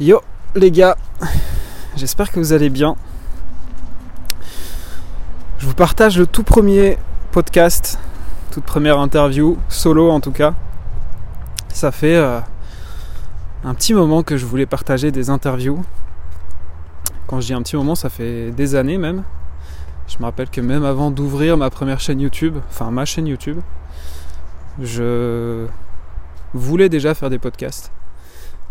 Yo les gars, j'espère que vous allez bien. Je vous partage le tout premier podcast, toute première interview, solo en tout cas. Ça fait euh, un petit moment que je voulais partager des interviews. Quand je dis un petit moment, ça fait des années même. Je me rappelle que même avant d'ouvrir ma première chaîne YouTube, enfin ma chaîne YouTube, je voulais déjà faire des podcasts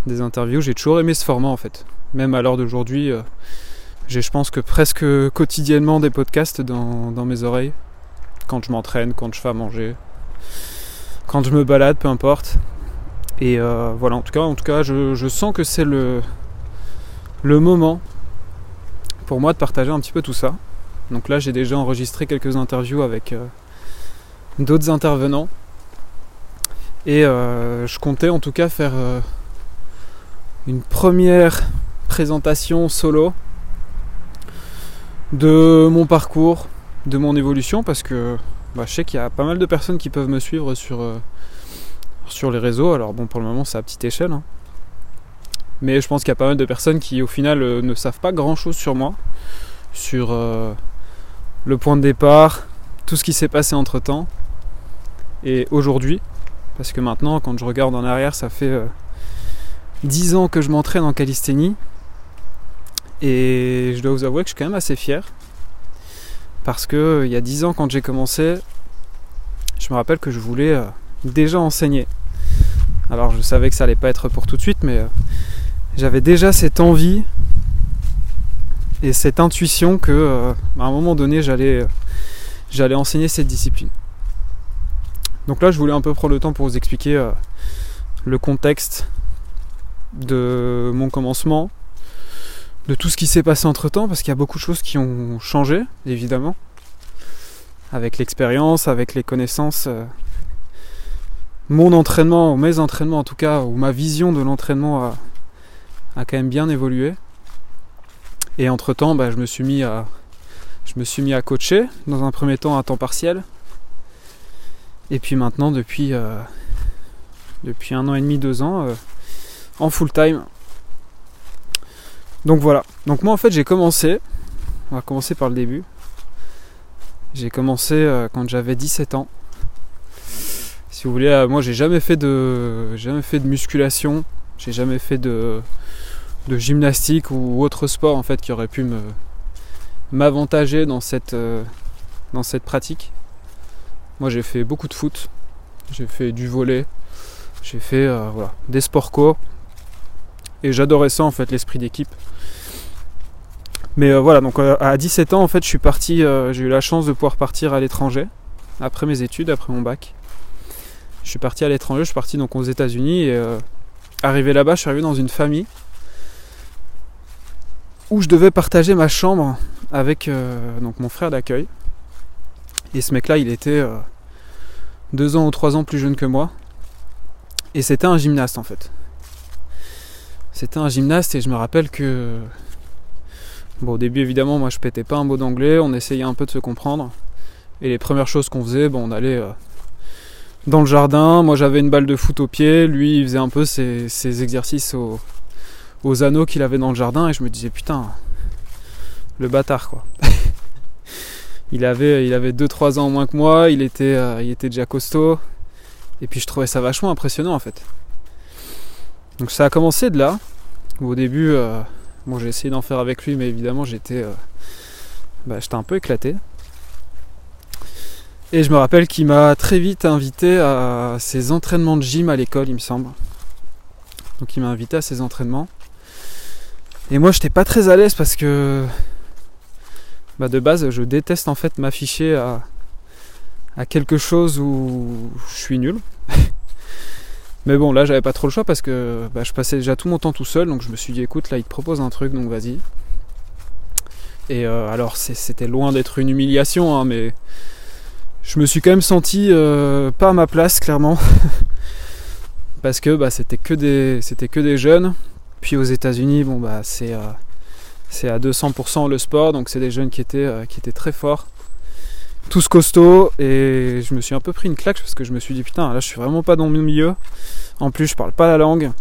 des interviews. J'ai toujours aimé ce format en fait. Même à l'heure d'aujourd'hui, euh, j'ai je pense que presque quotidiennement des podcasts dans, mes oreilles. Quand je m'entraîne, quand je fais à manger, quand je me balade, peu importe. Et euh, voilà, en tout cas, en tout cas je, sens que c'est le, le moment pour moi de partager un petit peu tout ça. Donc là, j'ai déjà enregistré quelques interviews avec euh, d'autres intervenants. Et je comptais en tout cas faire une première présentation solo de mon parcours, de mon évolution, parce que bah, je sais qu'il y a pas mal de personnes qui peuvent me suivre sur, euh, les réseaux. Alors bon, pour le moment, c'est à petite échelle. Hein. Mais je pense qu'il y a pas mal de personnes qui, au final, euh, ne savent pas grand-chose sur moi, sur euh, le point de départ, tout ce qui s'est passé entre-temps. Et aujourd'hui, parce que maintenant, quand je regarde en arrière, ça fait 10 ans que je m'entraîne en calisthénie. Et je dois vous avouer que je suis quand même assez fier. Parce que il y a 10 ans quand j'ai commencé, je me rappelle que je voulais euh, déjà enseigner. Alors je savais que ça allait pas être pour tout de suite, mais euh, j'avais déjà cette envie et cette intuition que euh, à un moment donné j'allais j'allais enseigner cette discipline. Donc là je voulais un peu prendre le temps pour vous expliquer le contexte de mon commencement, de tout ce qui s'est passé entre temps, parce qu'il y a beaucoup de choses qui ont changé, évidemment, avec l'expérience, avec les connaissances. Euh, mon entraînement, ou mes entraînements en tout cas, ou ma vision de l'entraînement a, quand même bien évolué. Et entre temps, bah, je, me suis mis à, je me suis mis à coacher, dans un premier temps à temps partiel. Et puis maintenant, depuis, euh, depuis un an et demi, deux ans, euh, en full time. Donc voilà. Donc moi en fait j'ai commencé, on va commencer par le début. J'ai commencé euh, quand j'avais 17 ans. Si vous voulez, euh, moi j'ai jamais fait de jamais fait de musculation, j'ai jamais fait de, gymnastique ou autre sport en fait qui aurait pu me m'avantager dans cette euh, dans cette pratique. Moi j'ai fait beaucoup de foot, j'ai fait du volet, j'ai fait voilà, des sports co, et j'adorais ça en fait, l'esprit d'équipe. Mais euh, voilà, donc euh, à 17 ans en fait je suis parti, euh, j'ai eu la chance de pouvoir partir à l'étranger, après mes études, après mon bac. Je suis parti à l'étranger, je suis parti donc aux États-Unis et arrivé là-bas, je suis arrivé dans une famille où je devais partager ma chambre avec donc mon frère d'accueil. Et ce mec-là, il était deux ans ou trois ans plus jeune que moi. Et c'était un gymnaste en fait. C'était un gymnaste et je me rappelle que. Bon, au début, évidemment, moi je pétais pas un mot d'anglais, on essayait un peu de se comprendre. Et les premières choses qu'on faisait, bon, on allait euh, dans le jardin. Moi j'avais une balle de foot au pied, lui il faisait un peu ses, exercices aux, anneaux qu'il avait dans le jardin et je me disais putain, le bâtard quoi. il avait il avait 2-3 ans en moins que moi, il était, euh, il était déjà costaud. Et puis je trouvais ça vachement impressionnant en fait. Donc ça a commencé de là. Au début, euh, bon, j'ai essayé d'en faire avec lui, mais évidemment j'étais, euh, bah, j'étais un peu éclaté. Et je me rappelle qu'il m'a très vite invité à ses entraînements de gym à l'école, il me semble. Donc il m'a invité à ses entraînements. Et moi j'étais pas très à l'aise parce que bah, de base je déteste en fait m'afficher à, à quelque chose où je suis nul. Mais bon, là, j'avais pas trop le choix parce que bah, je passais déjà tout mon temps tout seul, donc je me suis dit, écoute, là, il te propose un truc, donc vas-y. Et euh, alors, c'était loin d'être une humiliation, hein, mais je me suis quand même senti euh, pas à ma place, clairement. parce que bah, c'était que des que des jeunes. Puis aux États-Unis, bon bah c'est euh, à 200% le sport, donc c'est des jeunes qui étaient qui étaient très forts tous costauds et je me suis un peu pris une claque parce que je me suis dit putain là je suis vraiment pas dans mon milieu en plus je parle pas la langue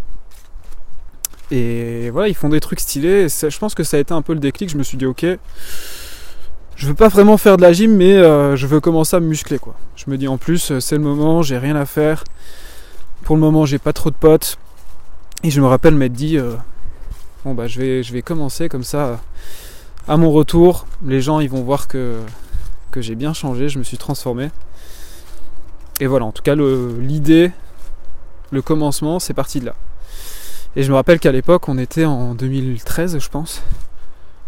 Et voilà, ils font des trucs stylés. je pense que ça a été un peu le déclic. Je me suis dit, ok, je veux pas vraiment faire de la gym, mais euh, je veux commencer à me muscler quoi. Je me dis en plus, euh, c'est le moment, j'ai rien à faire. Pour le moment, j'ai pas trop de potes. Et je me rappelle m'être dit, euh, bon bah je vais, je vais commencer comme ça. À mon retour, les gens ils vont voir que, que j'ai bien changé, je me suis transformé. Et voilà, en tout cas l'idée, le commencement, c'est parti de là. Et je me rappelle qu'à l'époque, on était en 2013, je pense.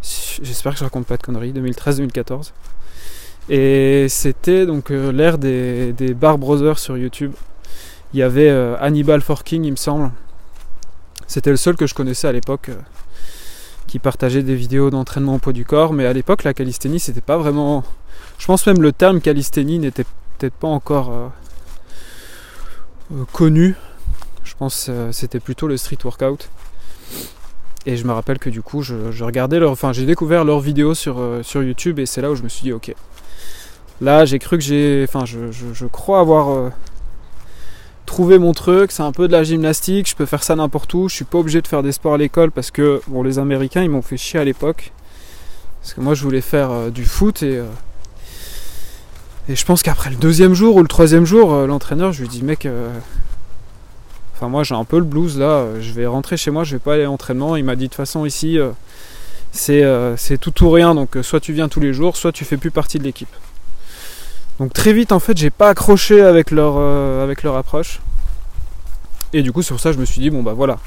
J'espère que je raconte pas de conneries. 2013-2014. Et c'était donc euh, l'ère des, Bar Brothers sur YouTube. Il y avait euh, Hannibal Forking, il me semble. C'était le seul que je connaissais à l'époque euh, qui partageait des vidéos d'entraînement au poids du corps. Mais à l'époque, la calisthénie, c'était pas vraiment. Je pense même le terme calisthénie n'était peut-être pas encore connu pense que euh, c'était plutôt le street workout. Et je me rappelle que du coup, je, regardais leur, enfin, j'ai découvert leurs vidéos sur, euh, sur YouTube et c'est là où je me suis dit, ok. Là, j'ai cru que j'ai, enfin, je, crois avoir euh, trouvé mon truc. C'est un peu de la gymnastique. Je peux faire ça n'importe où. Je suis pas obligé de faire des sports à l'école parce que, bon, les Américains, ils m'ont fait chier à l'époque. Parce que moi, je voulais faire du foot et et je pense qu'après le deuxième jour ou le troisième jour, l'entraîneur, je lui dis, mec Enfin, moi j'ai un peu le blues là. Euh, je vais rentrer chez moi, je vais pas aller à l'entraînement. Il m'a dit de toute façon ici, euh, euh, c'est tout ou rien. Donc soit tu viens tous les jours, soit tu fais plus partie de l'équipe. Donc très vite en fait, j'ai pas accroché avec leur, avec leur approche. Et du coup, pour ça je me suis dit bon bah voilà,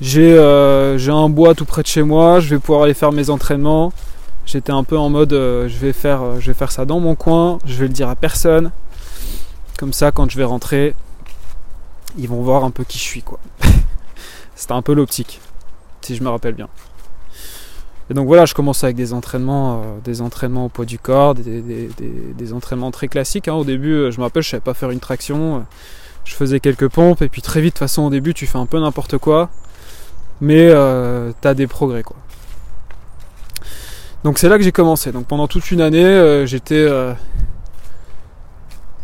j'ai un bois tout près de chez moi, je vais pouvoir aller faire mes entraînements. J'étais un peu en mode je vais faire je vais faire ça dans mon coin, je vais le dire à personne. Comme ça, quand je vais rentrer, ils vont voir un peu qui je suis quoi. C'était un peu l'optique, si je me rappelle bien. Et donc voilà, je commence avec des entraînements, euh, des entraînements au poids du corps, des, entraînements très classiques. Hein. Au début, euh, je me rappelle, je savais pas faire une traction, euh, je faisais quelques pompes, et puis très vite, de toute façon, au début, tu fais un peu n'importe quoi, mais tu as des progrès quoi. Donc c'est là que j'ai commencé. Donc pendant toute une année, j'étais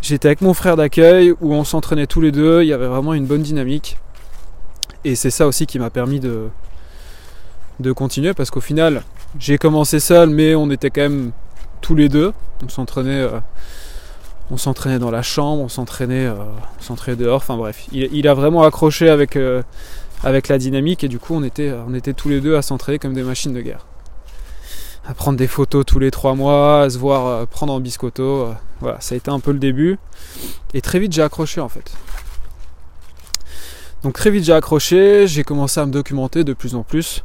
J'étais avec mon frère d'accueil où on s'entraînait tous les deux, il y avait vraiment une bonne dynamique. Et c'est ça aussi qui m'a permis de, de continuer parce qu'au final, j'ai commencé seul, mais on était quand même tous les deux. On s'entraînait, euh, on s'entraînait dans la chambre, on s'entraînait, euh, dehors. Enfin bref, il, a vraiment accroché avec, euh, avec la dynamique et du coup, on était, on était tous les deux à s'entraîner comme des machines de guerre à prendre des photos tous les trois mois, à se voir euh, prendre en biscotto. Euh, voilà, ça a été un peu le début. Et très vite j'ai accroché en fait. Donc très vite j'ai accroché, j'ai commencé à me documenter de plus en plus.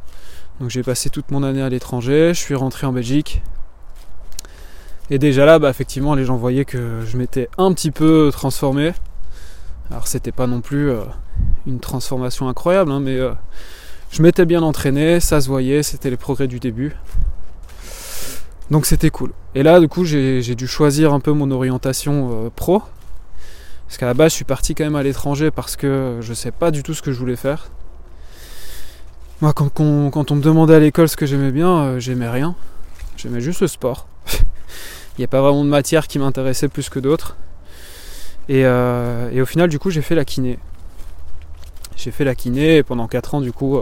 Donc j'ai passé toute mon année à l'étranger, je suis rentré en Belgique. Et déjà là, bah, effectivement, les gens voyaient que je m'étais un petit peu transformé. Alors c'était pas non plus euh, une transformation incroyable, hein, mais je m'étais bien entraîné, ça se voyait, c'était les progrès du début. Donc c'était cool. Et là, du coup, j'ai dû choisir un peu mon orientation euh, pro. Parce qu'à la base, je suis parti quand même à l'étranger parce que je sais pas du tout ce que je voulais faire. Moi, quand, on, me demandait à l'école ce que j'aimais bien, euh, j'aimais rien. J'aimais juste le sport. Il n'y a pas vraiment de matière qui m'intéressait plus que d'autres. Et, euh, et, au final, du coup, j'ai fait la kiné. J'ai fait la kiné et pendant 4 ans, du coup,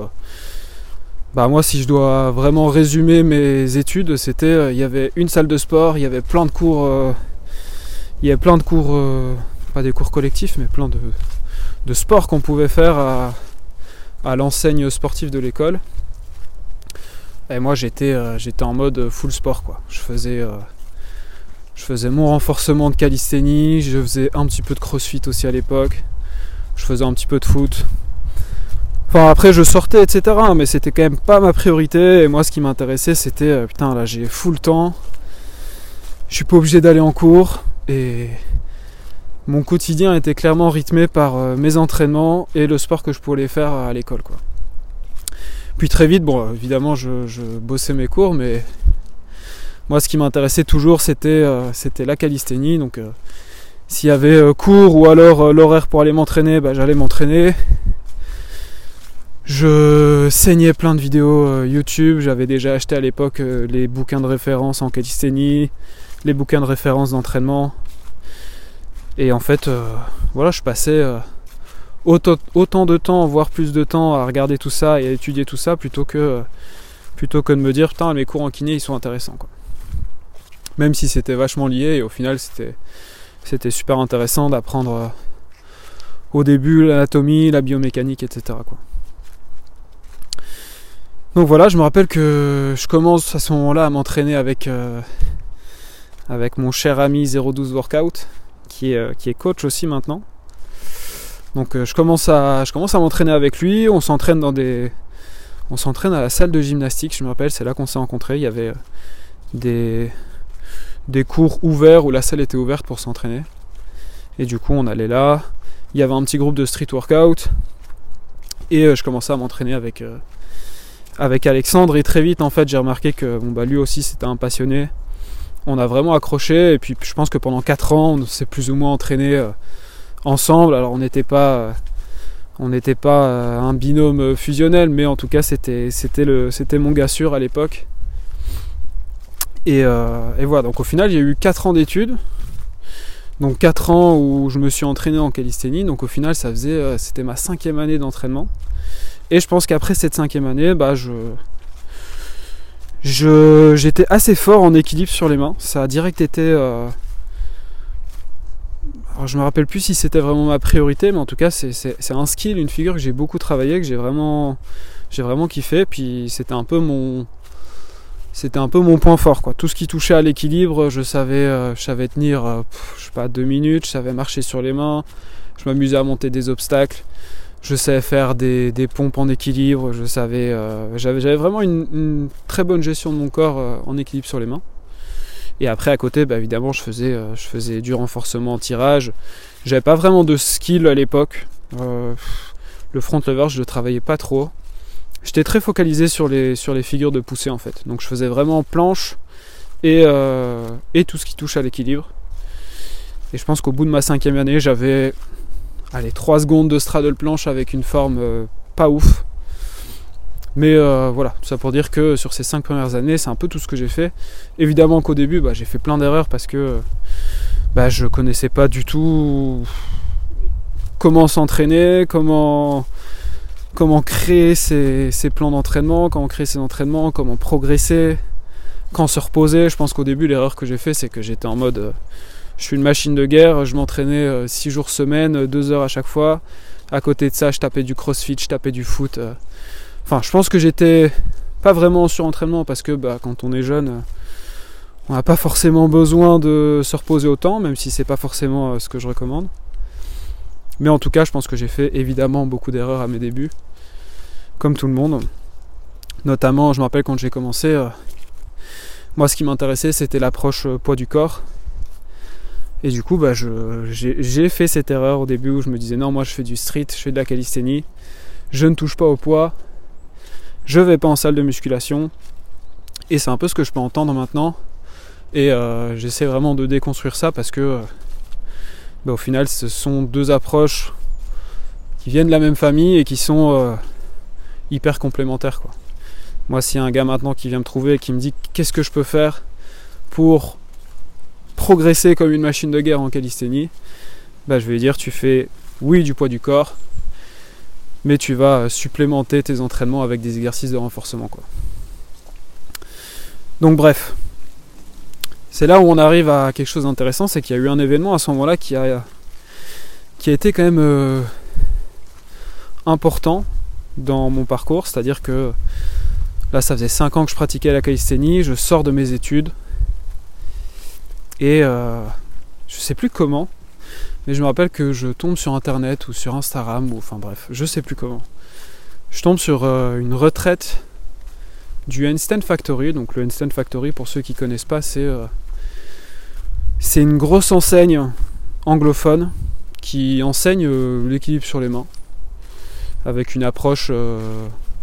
bah moi si je dois vraiment résumer mes études, c'était euh, il y avait une salle de sport, il y avait plein de cours euh, y plein de cours euh, pas des cours collectifs mais plein de, de sports qu'on pouvait faire à, l'enseigne sportive de l'école. Et moi j'étais j'étais en mode full sport quoi. Je faisais je faisais mon renforcement de calisthénie, je faisais un petit peu de crossfit aussi à l'époque. Je faisais un petit peu de foot, Enfin après je sortais etc mais c'était quand même pas ma priorité. Et moi ce qui m'intéressait c'était euh, putain là j'ai full temps, je suis pas obligé d'aller en cours. Et mon quotidien était clairement rythmé par euh, mes entraînements et le sport que je pouvais faire à l'école quoi. Puis très vite bon évidemment je, bossais mes cours mais moi ce qui m'intéressait toujours c'était euh, c'était la calisthénie. Donc s'il y avait cours ou alors l'horaire pour aller m'entraîner bah, j'allais m'entraîner je saignais plein de vidéos euh, YouTube, j'avais déjà acheté à l'époque euh, les bouquins de référence en calisthénie, les bouquins de référence d'entraînement. Et en fait, euh, voilà, je passais autant, de temps, voire plus de temps à regarder tout ça et à étudier tout ça plutôt que, plutôt que de me dire putain mes cours en kiné ils sont intéressants. Même si c'était vachement lié et au final c'était, super intéressant d'apprendre au début l'anatomie, la biomécanique, etc. Donc voilà, je me rappelle que je commence à ce moment-là à m'entraîner avec, euh, avec mon cher ami 012 Workout, qui est, euh, qui est coach aussi maintenant. Donc euh, je commence à, je commence à m'entraîner avec lui. On s'entraîne dans des, on s'entraîne à la salle de gymnastique. Je me rappelle, c'est là qu'on s'est rencontrés. Il y avait des, des cours ouverts où la salle était ouverte pour s'entraîner. Et du coup, on allait là. Il y avait un petit groupe de street workout. Et je commençais à m'entraîner avec, avec Alexandre. Et très vite, en fait, j'ai remarqué que bon, bah, lui aussi, c'était un passionné. On a vraiment accroché. Et puis, je pense que pendant 4 ans, on s'est plus ou moins entraîné ensemble. Alors on n'était pas on n'était pas euh, un binôme fusionnel, mais en tout cas c'était mon gars sûr à l'époque. Et, euh, et, voilà, donc au final a eu 4 ans d'études. Donc 4 ans où je me suis entraîné en calisthénie. Donc au final ça faisait euh, c'était ma cinquième année d'entraînement. Et je pense qu'après cette cinquième année, bah je j'étais assez fort en équilibre sur les mains. Ça a direct été alors je me rappelle plus si c'était vraiment ma priorité, mais en tout cas c'est un skill, une figure que j'ai beaucoup travaillé, que j'ai vraiment, j'ai vraiment kiffé. Puis c'était un peu mon, c'était un peu mon point fort quoi. Tout ce qui touchait à l'équilibre, je savais, euh, je savais tenir, euh, je sais pas, deux minutes, je savais marcher sur les mains, je m'amusais à monter des obstacles, je savais faire des, pompes en équilibre, je savais, euh, j'avais vraiment une, très bonne gestion de mon corps en équilibre sur les mains. Et après à côté, bah, évidemment, je faisais, euh, je faisais du renforcement en tirage. J'avais pas vraiment de skill à l'époque. Euh, le front lever, je le travaillais pas trop. J'étais très focalisé sur les, sur les figures de poussée en fait. Donc je faisais vraiment planche et, euh, et tout ce qui touche à l'équilibre. Et je pense qu'au bout de ma cinquième année, j'avais allez, 3 secondes de straddle planche avec une forme pas ouf. Mais euh, voilà, tout ça pour dire que sur ces 5 premières années, c'est un peu tout ce que j'ai fait. Évidemment qu'au début, bah, j'ai fait plein d'erreurs parce que bah, je connaissais pas du tout comment s'entraîner, comment, comment créer ses, plans d'entraînement, comment créer ses entraînements, comment progresser, quand se reposer. Je pense qu'au début, l'erreur que j'ai fait, c'est que j'étais en mode euh, je suis une machine de guerre, je m'entraînais 6 euh, jours semaine, 2 heures à chaque fois. À côté de ça, je tapais du crossfit, je tapais du foot. Enfin, je pense que j'étais pas vraiment en surentraînement parce que bah, quand on est jeune, on n'a pas forcément besoin de se reposer autant, même si c'est pas forcément euh, ce que je recommande. Mais en tout cas, je pense que j'ai fait évidemment beaucoup d'erreurs à mes débuts, comme tout le monde. Notamment, je me rappelle quand j'ai commencé, euh, moi ce qui m'intéressait c'était l'approche euh, poids du corps. Et du coup, bah, j'ai fait cette erreur au début où je me disais non, moi je fais du street, je fais de la calisthénie, je ne touche pas au poids, je vais pas en salle de musculation. Et c'est un peu ce que je peux entendre maintenant. Et euh, j'essaie vraiment de déconstruire ça parce que euh, bah, au final ce sont deux approches qui viennent de la même famille et qui sont euh, hyper complémentaires. Moi s'il y a un gars maintenant qui vient me trouver et qui me dit qu'est-ce que je peux faire pour progresser comme une machine de guerre en calisthénie, bah, je vais dire tu fais oui du poids du corps, mais tu vas supplémenter tes entraînements avec des exercices de renforcement. Quoi. Donc bref, c'est là où on arrive à quelque chose d'intéressant, c'est qu'il y a eu un événement à ce moment-là qui a, qui a été quand même euh, important dans mon parcours, c'est-à-dire que là ça faisait 5 ans que je pratiquais la calisthénie, je sors de mes études et euh, je sais plus comment, mais je me rappelle que je tombe sur internet ou sur Instagram ou enfin bref, je sais plus comment. Je tombe sur euh, une retraite du Einstein Factory. Donc le Einstein Factory, pour ceux qui connaissent pas, c'est euh, c'est une grosse enseigne anglophone qui enseigne l'équilibre sur les mains avec une approche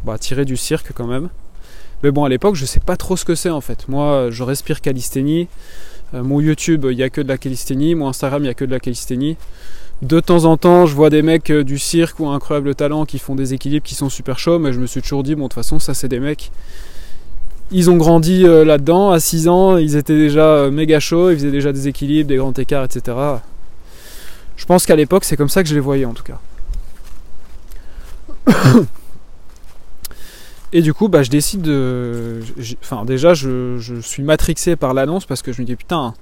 bah, tirée du cirque quand même. Mais bon, à l'époque, je sais pas trop ce que c'est en fait. Moi, je respire calisthénie. Euh, mon YouTube, il n'y a que de la calisthénie. Mon Instagram, il n'y a que de la calisthénie. De temps en temps, je vois des mecs euh, du cirque ou incroyable talent qui font des équilibres qui sont super chauds, mais je me suis toujours dit, bon, de toute façon, ça, c'est des mecs. Ils ont grandi euh, là-dedans, à 6 ans, ils étaient déjà méga chauds, ils faisaient déjà des équilibres, des grands écarts, etc. Je pense qu'à l'époque, c'est comme ça que je les voyais en tout cas. Et du coup, bah, je décide de. Enfin, déjà, je, suis matrixé par l'annonce parce que je me dis putain,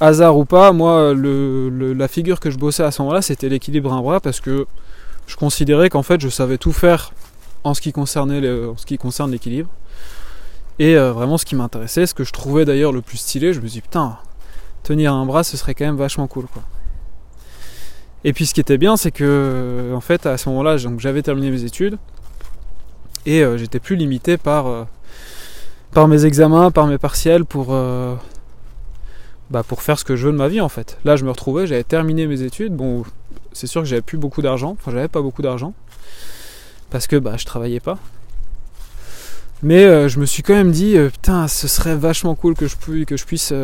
hasard ou pas, moi, la figure que je bossais à ce moment-là, c'était l'équilibre un bras parce que je considérais qu'en fait, je savais tout faire en ce qui, concernait ce qui concerne l'équilibre. Et euh, vraiment, ce qui m'intéressait, ce que je trouvais d'ailleurs le plus stylé, je me dis putain, tenir un bras, ce serait quand même vachement cool, quoi. Et puis, ce qui était bien, c'est que, en fait, à ce moment-là, j'avais terminé mes études et euh, j'étais plus limité par, euh, par mes examens, par mes partiels pour, euh, bah, pour faire ce que je veux de ma vie en fait. Là je me retrouvais, j'avais terminé mes études, bon c'est sûr que j'avais plus beaucoup d'argent, enfin j'avais pas beaucoup d'argent, parce que bah, je travaillais pas. Mais je me suis quand même dit, putain, ce serait vachement cool que je, puisse, que je puisse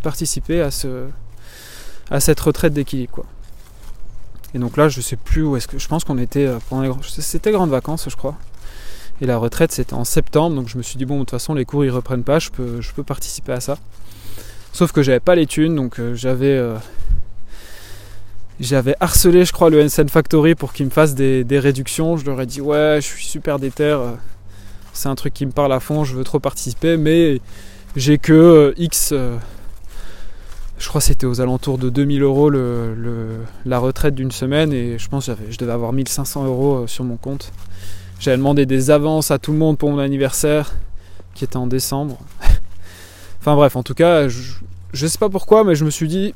participer à, ce, à cette retraite d'équilibre. Quoi. Et donc là, je sais plus où est-ce que. Je pense qu'on était pendant les. C'était grandes vacances, je crois. Et la retraite c'était en septembre, donc je me suis dit bon de toute façon les cours ils reprennent pas, je peux, je peux participer à ça. Sauf que j'avais pas les thunes, donc euh, j'avais euh, j'avais harcelé je crois le NSN Factory pour qu'ils me fassent des, réductions. Je leur ai dit ouais je suis super déter, euh, c'est un truc qui me parle à fond, je veux trop participer, mais j'ai que X je crois que c'était aux alentours de 2000 euros le, la retraite d'une semaine et je pense que je devais avoir 1500 euros sur mon compte. J'avais demandé des avances à tout le monde pour mon anniversaire, qui était en décembre. enfin bref, en tout cas, je, ne sais pas pourquoi, mais je me suis dit,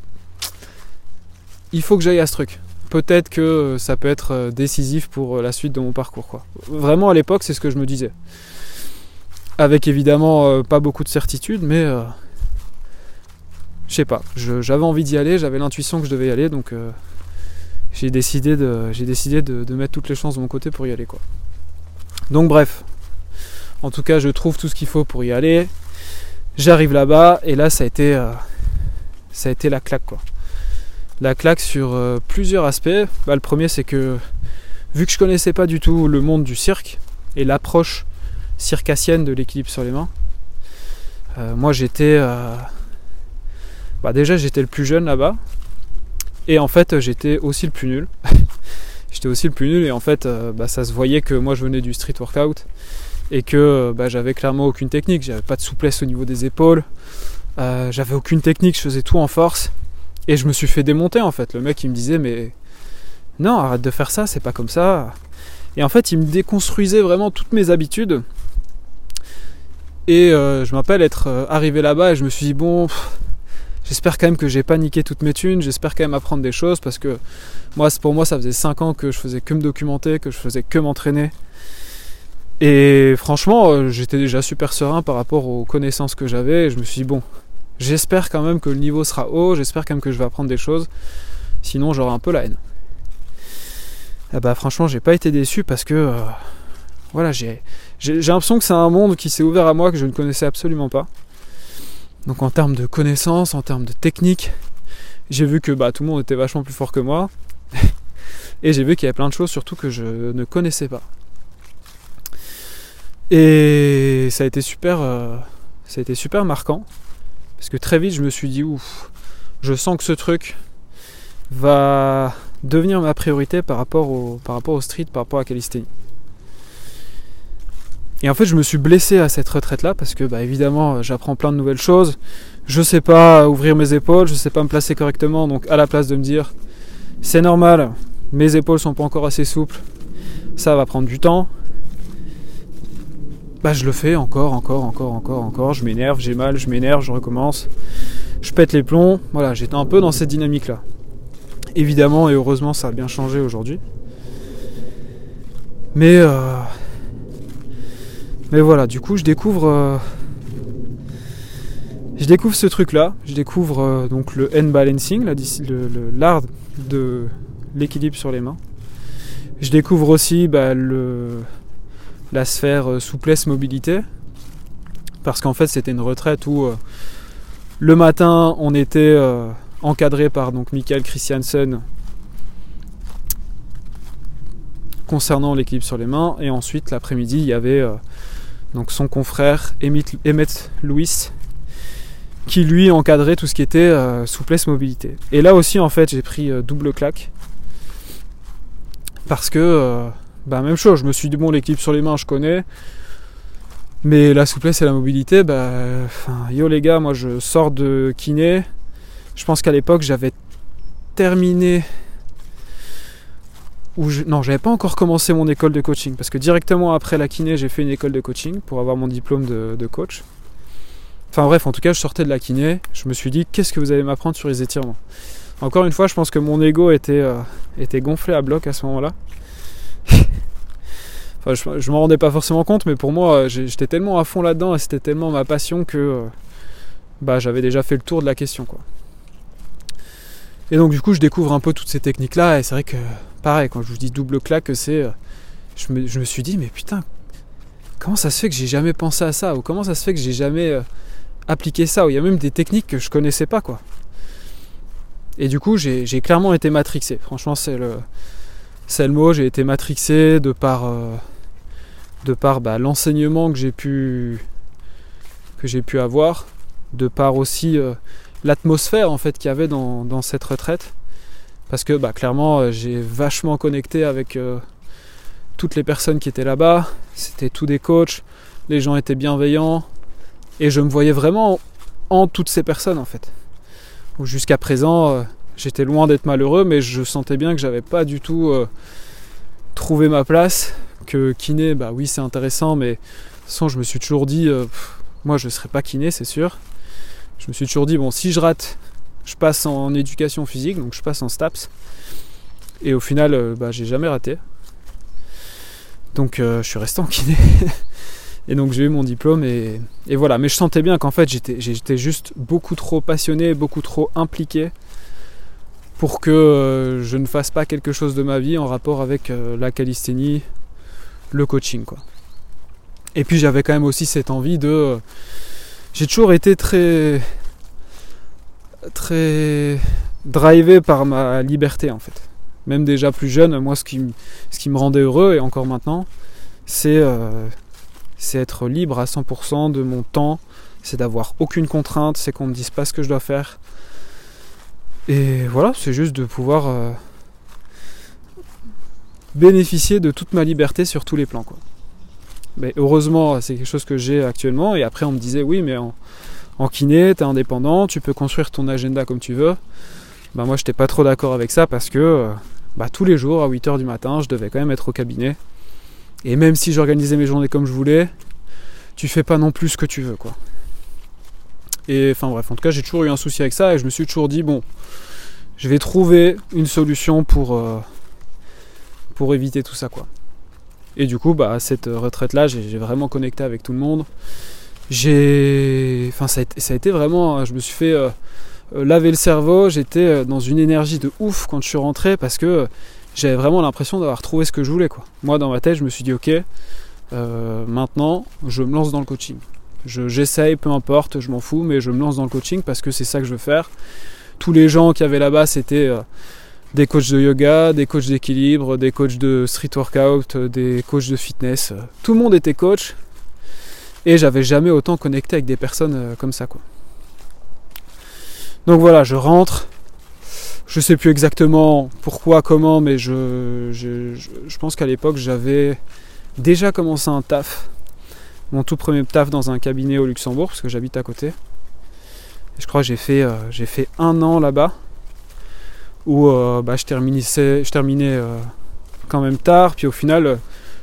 il faut que j'aille à ce truc. Peut-être que ça peut être euh, décisif pour euh, la suite de mon parcours. Quoi. Vraiment, à l'époque, c'est ce que je me disais. Avec évidemment euh, pas beaucoup de certitude, mais je sais pas. J'avais envie d'y aller, j'avais l'intuition que je devais y aller, donc j'ai décidé, de, décidé de, de, mettre toutes les chances de mon côté pour y aller. quoi. Donc bref, en tout cas je trouve tout ce qu'il faut pour y aller. J'arrive là-bas et là ça a été, euh, ça a été la claque quoi. La claque sur euh, plusieurs aspects. Bah, le premier c'est que vu que je connaissais pas du tout le monde du cirque et l'approche circassienne de l'équilibre sur les mains, euh, moi j'étais bah, déjà j'étais le plus jeune là-bas et en fait j'étais aussi le plus nul. j'étais aussi le plus nul et en fait euh, bah, ça se voyait que moi je venais du street workout et que euh, bah, j'avais clairement aucune technique, j'avais pas de souplesse au niveau des épaules, euh, j'avais aucune technique, je faisais tout en force et je me suis fait démonter en fait. Le mec il me disait mais non arrête de faire ça, c'est pas comme ça. Et en fait il me déconstruisait vraiment toutes mes habitudes. Et je m'appelle être arrivé là-bas et je me suis dit bon J'espère quand même que j'ai pas niqué toutes mes thunes, j'espère quand même apprendre des choses parce que moi, pour moi, ça faisait 5 ans que je faisais que me documenter, que je faisais que m'entraîner. Et franchement, euh, j'étais déjà super serein par rapport aux connaissances que j'avais. Et je me suis dit, bon, j'espère quand même que le niveau sera haut, j'espère quand même que je vais apprendre des choses. Sinon, j'aurai un peu la haine. Et eh bah, franchement, j'ai pas été déçu parce que. Euh, voilà, j'ai l'impression que c'est un monde qui s'est ouvert à moi que je ne connaissais absolument pas. Donc en termes de connaissances, en termes de technique, j'ai vu que bah, tout le monde était vachement plus fort que moi. et j'ai vu qu'il y avait plein de choses surtout que je ne connaissais pas. Et ça a été super, euh, ça a été super marquant. Parce que très vite je me suis dit ouf, je sens que ce truc va devenir ma priorité par rapport au, street, par rapport à Calisthénie. Et en fait, je me suis blessé à cette retraite-là parce que, bah, évidemment, j'apprends plein de nouvelles choses. Je sais pas ouvrir mes épaules, je sais pas me placer correctement. Donc, à la place de me dire, c'est normal, mes épaules sont pas encore assez souples, ça va prendre du temps. Bah, je le fais encore, encore, encore, encore, encore. Je m'énerve, j'ai mal, je m'énerve, je recommence. Je pète les plombs. Voilà, j'étais un peu dans cette dynamique-là. Évidemment et heureusement, ça a bien changé aujourd'hui. Mais euh, mais voilà, du coup, je découvre. Euh, je découvre ce truc-là. Je découvre euh, donc le hand balancing, l'art de l'équilibre sur les mains. Je découvre aussi bah, le, la sphère euh, souplesse-mobilité. Parce qu'en fait, c'était une retraite où le matin, on était encadré par donc Michael Christiansen concernant l'équilibre sur les mains. Et ensuite, l'après-midi, il y avait donc son confrère Emmett Louis, qui lui encadrait tout ce qui était euh, souplesse mobilité. Et là aussi en fait j'ai pris euh, double claque parce que euh, bah même chose, je me suis dit bon l'équipe sur les mains je connais. Mais la souplesse et la mobilité, bah yo les gars, moi je sors de kiné. Je pense qu'à l'époque j'avais terminé ou je... non, j'avais pas encore commencé mon école de coaching parce que directement après la kiné, j'ai fait une école de coaching pour avoir mon diplôme de, coach. Enfin bref, en tout cas, je sortais de la kiné, je me suis dit qu'est-ce que vous allez m'apprendre sur les étirements? Encore une fois, je pense que mon ego était, euh, gonflé à bloc à ce moment-là. enfin, je, je m'en rendais pas forcément compte, mais pour moi, j'étais tellement à fond là-dedans et c'était tellement ma passion que euh, bah, j'avais déjà fait le tour de la question. Quoi. Et donc du coup, je découvre un peu toutes ces techniques-là et c'est vrai que pareil, quand je vous dis double claque, c'est. Euh, je me, suis dit, mais putain, comment ça se fait que j'ai jamais pensé à ça? Ou comment ça se fait que j'ai jamais euh, appliqué ça Ou il y a même des techniques que je connaissais pas, quoi. Et du coup, j'ai clairement été matrixé. Franchement, c'est le, le mot. J'ai été matrixé de par, euh, de par bah, l'enseignement que j'ai pu, que pu avoir, de par aussi l'atmosphère en fait qu'il y avait dans, cette retraite parce que bah, clairement euh, j'ai vachement connecté avec euh, toutes les personnes qui étaient là-bas. C'était tous des coachs, les gens étaient bienveillants et je me voyais vraiment en toutes ces personnes en fait. Jusqu'à présent, euh, j'étais loin d'être malheureux, mais je sentais bien que j'avais pas du tout trouvé ma place. Que kiné, bah oui, c'est intéressant, mais sans je me suis toujours dit, moi je ne serais pas kiné, c'est sûr. Je me suis toujours dit, bon, si je rate je passe en éducation physique, donc je passe en STAPS. Et au final, euh, bah, j'ai jamais raté. Donc euh, je suis resté en kiné. et donc j'ai eu mon diplôme et, voilà. Mais je sentais bien qu'en fait j'étais, juste beaucoup trop passionné, beaucoup trop impliqué pour que euh, je ne fasse pas quelque chose de ma vie en rapport avec la calisthénie, le coaching quoi. Et puis j'avais quand même aussi cette envie de... J'ai toujours été très très drivé par ma liberté en fait. Même déjà plus jeune, moi ce qui, ce qui me rendait heureux, et encore maintenant, c'est euh, être libre à 100% de mon temps, c'est d'avoir aucune contrainte, c'est qu'on me dise pas ce que je dois faire. Et voilà, c'est juste de pouvoir euh, bénéficier de toute ma liberté sur tous les plans. Mais heureusement, c'est quelque chose que j'ai actuellement, et après on me disait oui, mais en, kiné, tu es indépendant, tu peux construire ton agenda comme tu veux. Bah moi j'étais pas trop d'accord avec ça parce que euh, bah, tous les jours à 8h du matin je devais quand même être au cabinet. Et même si j'organisais mes journées comme je voulais, tu fais pas non plus ce que tu veux quoi. Et enfin bref, en tout cas j'ai toujours eu un souci avec ça et je me suis toujours dit bon, je vais trouver une solution pour, euh, pour éviter tout ça quoi. Et du coup bah cette retraite là j'ai vraiment connecté avec tout le monde j'ai. Enfin, ça a, été, vraiment. Je me suis fait euh, euh, laver le cerveau. J'étais euh, dans une énergie de ouf quand je suis rentré parce que j'avais vraiment l'impression d'avoir trouvé ce que je voulais. Quoi. Moi, dans ma tête, je me suis dit, ok, maintenant, je me lance dans le coaching. J'essaye, peu importe, je m'en fous, mais je me lance dans le coaching parce que c'est ça que je veux faire. Tous les gens qui avaient là-bas, c'était des coachs de yoga, des coachs d'équilibre, des coachs de street workout, des coachs de fitness. Tout le monde était coach et j'avais jamais autant connecté avec des personnes euh, comme ça quoi. Donc voilà, je rentre. Je sais plus exactement pourquoi, comment, mais je, je, pense qu'à l'époque j'avais déjà commencé un taf. Mon tout premier taf dans un cabinet au Luxembourg, parce que j'habite à côté. je crois que j'ai fait, euh, j'ai fait un an là-bas, où euh, bah, je terminais, terminais quand même tard, puis au final,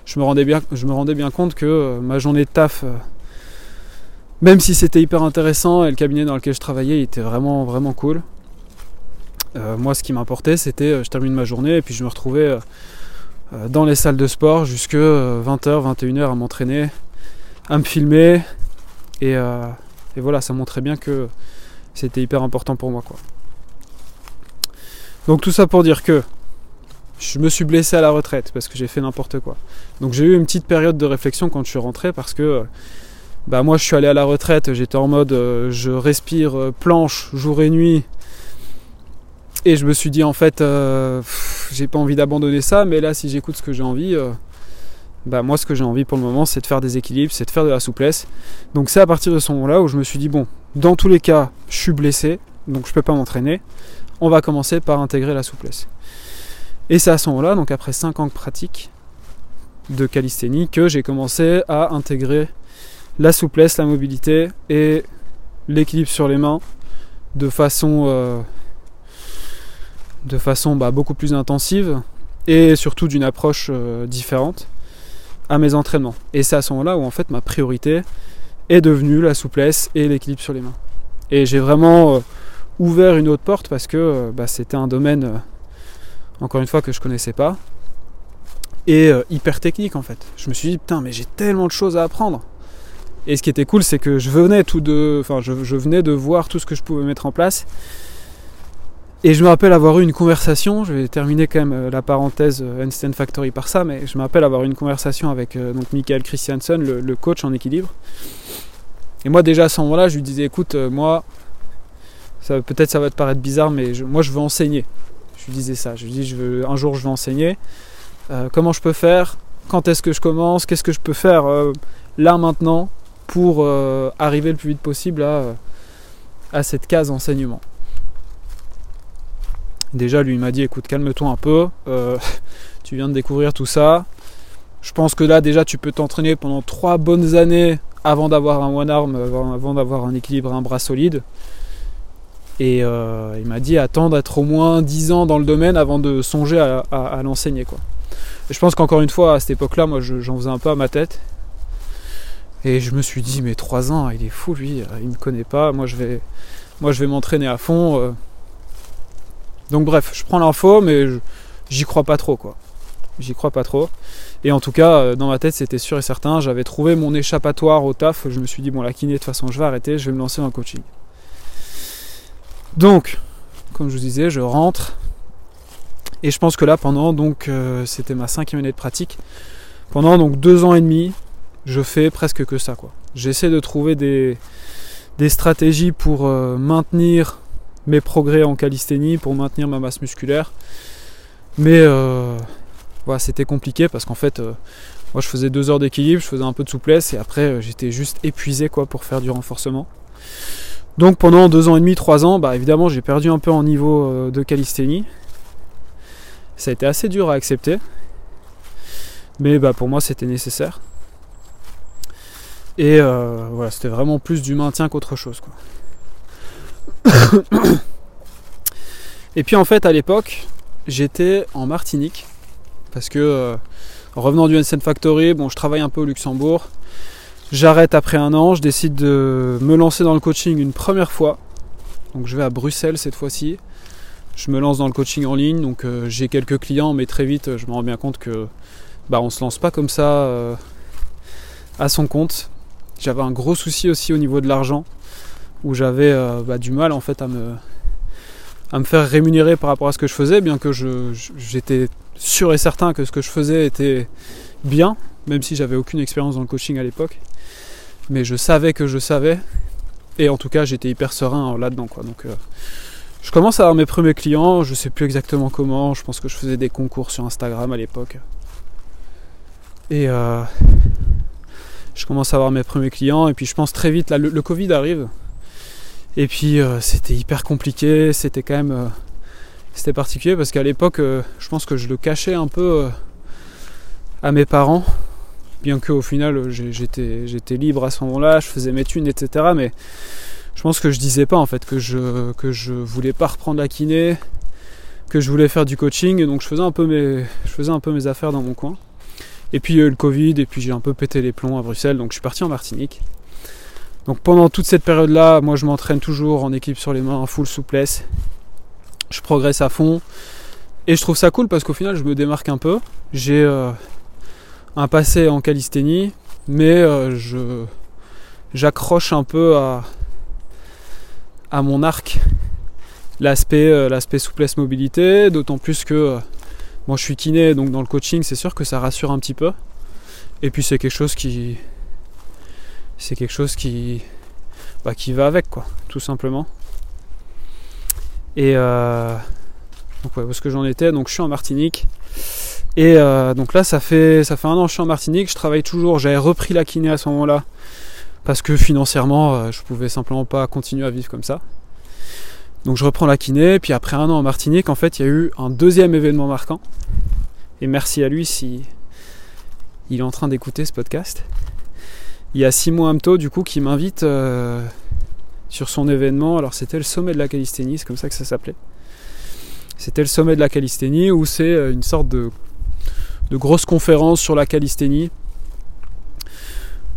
je me rendais bien, je me rendais bien compte que ma journée de taf même si c'était hyper intéressant et le cabinet dans lequel je travaillais était vraiment vraiment cool. Euh, moi ce qui m'importait c'était euh, je termine ma journée et puis je me retrouvais euh, dans les salles de sport jusque 20h, 21h à m'entraîner, à me filmer et, voilà ça montrait bien que c'était hyper important pour moi quoi. Donc tout ça pour dire que je me suis blessé à la retraite parce que j'ai fait n'importe quoi. Donc j'ai eu une petite période de réflexion quand je suis rentré parce que bah moi je suis allé à la retraite, j'étais en mode je respire planche jour et nuit. Et je me suis dit en fait euh, j'ai pas envie d'abandonner ça, mais là si j'écoute ce que j'ai envie, bah moi ce que j'ai envie pour le moment c'est de faire des équilibres, c'est de faire de la souplesse. Donc c'est à partir de ce moment-là où je me suis dit bon, dans tous les cas je suis blessé, donc je peux pas m'entraîner. On va commencer par intégrer la souplesse. Et c'est à ce moment-là, donc après 5 ans de pratique, de calisthénie que j'ai commencé à intégrer la souplesse, la mobilité et l'équilibre sur les mains de façon, euh, de façon bah, beaucoup plus intensive et surtout d'une approche euh, différente à mes entraînements. Et c'est à ce moment-là où en fait ma priorité est devenue la souplesse et l'équilibre sur les mains. Et j'ai vraiment euh, ouvert une autre porte parce que bah, c'était un domaine, encore une fois, que je connaissais pas et hyper technique en fait. Je me suis dit putain mais j'ai tellement de choses à apprendre. Et ce qui était cool, c'est que je venais tout de, enfin, je, venais de voir tout ce que je pouvais mettre en place. Et je me rappelle avoir eu une conversation, je vais terminer quand même euh, la parenthèse euh, Einstein Factory par ça, mais je me rappelle avoir eu une conversation avec euh, donc Michael Christiansen, le, coach en équilibre. Et moi déjà à ce moment-là, je lui disais écoute, moi, peut-être ça va te paraître bizarre, mais moi je veux enseigner. Je lui disais ça, je lui dis un jour je veux enseigner. comment je peux faire? Quand est-ce que je commence? Qu'est-ce que je peux faire là maintenant pour arriver le plus vite possible à, à cette case enseignement? Déjà, lui m'a dit écoute, calme-toi un peu, euh, tu viens de découvrir tout ça. Je pense que là, déjà, tu peux t'entraîner pendant trois bonnes années avant d'avoir un one arm, avant d'avoir un équilibre, un bras solide. Et euh, il m'a dit attends d'être au moins 10 ans dans le domaine avant de songer à, l'enseigner. Je pense qu'encore une fois, à cette époque-là, moi j'en faisais un peu à ma tête. Et je me suis dit, mais 3 ans, il est fou lui, euh, il me connaît pas, moi je vais, moi, je vais m'entraîner à fond. Euh. Donc bref, je prends l'info, mais j'y crois pas trop quoi. J'y crois pas trop. Et en tout cas, euh, dans ma tête, c'était sûr et certain. J'avais trouvé mon échappatoire au taf. Je me suis dit, bon, la kiné, de toute façon, je vais arrêter, je vais me lancer dans le coaching. Donc, comme je vous disais, je rentre. Et je pense que là, pendant, donc, c'était ma cinquième année de pratique. Pendant donc deux ans et demi, je fais presque que ça. quoi. J'essaie de trouver des, stratégies pour euh, maintenir mes progrès en calisthénie, pour maintenir ma masse musculaire. Mais euh, voilà, c'était compliqué parce qu'en fait, euh, moi je faisais deux heures d'équilibre, je faisais un peu de souplesse et après j'étais juste épuisé quoi pour faire du renforcement. Donc pendant deux ans et demi, trois ans, bah évidemment j'ai perdu un peu en niveau de calisthénie. Ça a été assez dur à accepter. Mais bah pour moi c'était nécessaire. Et euh, voilà, c'était vraiment plus du maintien qu'autre chose. Et puis en fait, à l'époque, j'étais en Martinique. Parce que, euh, revenant du Ensign Factory, bon, je travaille un peu au Luxembourg. J'arrête après un an, je décide de me lancer dans le coaching une première fois. Donc je vais à Bruxelles cette fois-ci. Je me lance dans le coaching en ligne, donc euh, j'ai quelques clients, mais très vite je me rends bien compte que bah, on se lance pas comme ça à son compte. J'avais un gros souci aussi au niveau de l'argent, où j'avais euh, bah, du mal en fait à me, faire rémunérer par rapport à ce que je faisais, bien que j'étais sûr et certain que ce que je faisais était bien, même si j'avais aucune expérience dans le coaching à l'époque. Mais je savais que je savais, et en tout cas j'étais hyper serein là-dedans. Donc, euh, je commence à avoir mes premiers clients, je sais plus exactement comment, je pense que je faisais des concours sur Instagram à l'époque. Et, euh, je commence à avoir mes premiers clients et puis je pense très vite, là le, Covid arrive et puis euh, c'était hyper compliqué, c'était quand même euh, c'était particulier parce qu'à l'époque euh, je pense que je le cachais un peu à mes parents bien qu'au final j'étais, libre à ce moment-là, je faisais mes thunes etc mais je pense que je disais pas en fait que je, que voulais pas reprendre la kiné, que je voulais faire du coaching donc je faisais un peu mes, je faisais un peu mes affaires dans mon coin. Et puis le Covid, et puis j'ai un peu pété les plombs à Bruxelles, donc je suis parti en Martinique. Donc pendant toute cette période-là, moi je m'entraîne toujours en équipe sur les mains, en full souplesse. Je progresse à fond. Et je trouve ça cool parce qu'au final je me démarque un peu. J'ai euh, un passé en calisthénie, mais euh, je j'accroche un peu à, à mon arc l'aspect euh, souplesse mobilité, d'autant plus que moi je suis kiné, donc dans le coaching, c'est sûr que ça rassure un petit peu. Et puis c'est quelque chose qui. C'est quelque chose qui. Bah, qui va avec, quoi, tout simplement. Et euh, donc, ouais, est-ce que j'en étais Donc, je suis en Martinique. Et euh, donc là, ça fait, ça fait un an que je suis en Martinique. Je travaille toujours. J'avais repris la kiné à ce moment-là. Parce que financièrement, euh, je pouvais simplement pas continuer à vivre comme ça. Donc je reprends la kiné, puis après un an en Martinique, en fait, il y a eu un deuxième événement marquant. Et merci à lui si, il est en train d'écouter ce podcast. Il y a Simon Amto du coup qui m'invite euh, sur son événement. Alors c'était le sommet de la calisthénie, c'est comme ça que ça s'appelait. C'était le sommet de la calisthénie où c'est euh, une sorte de, de grosse conférence sur la calisthénie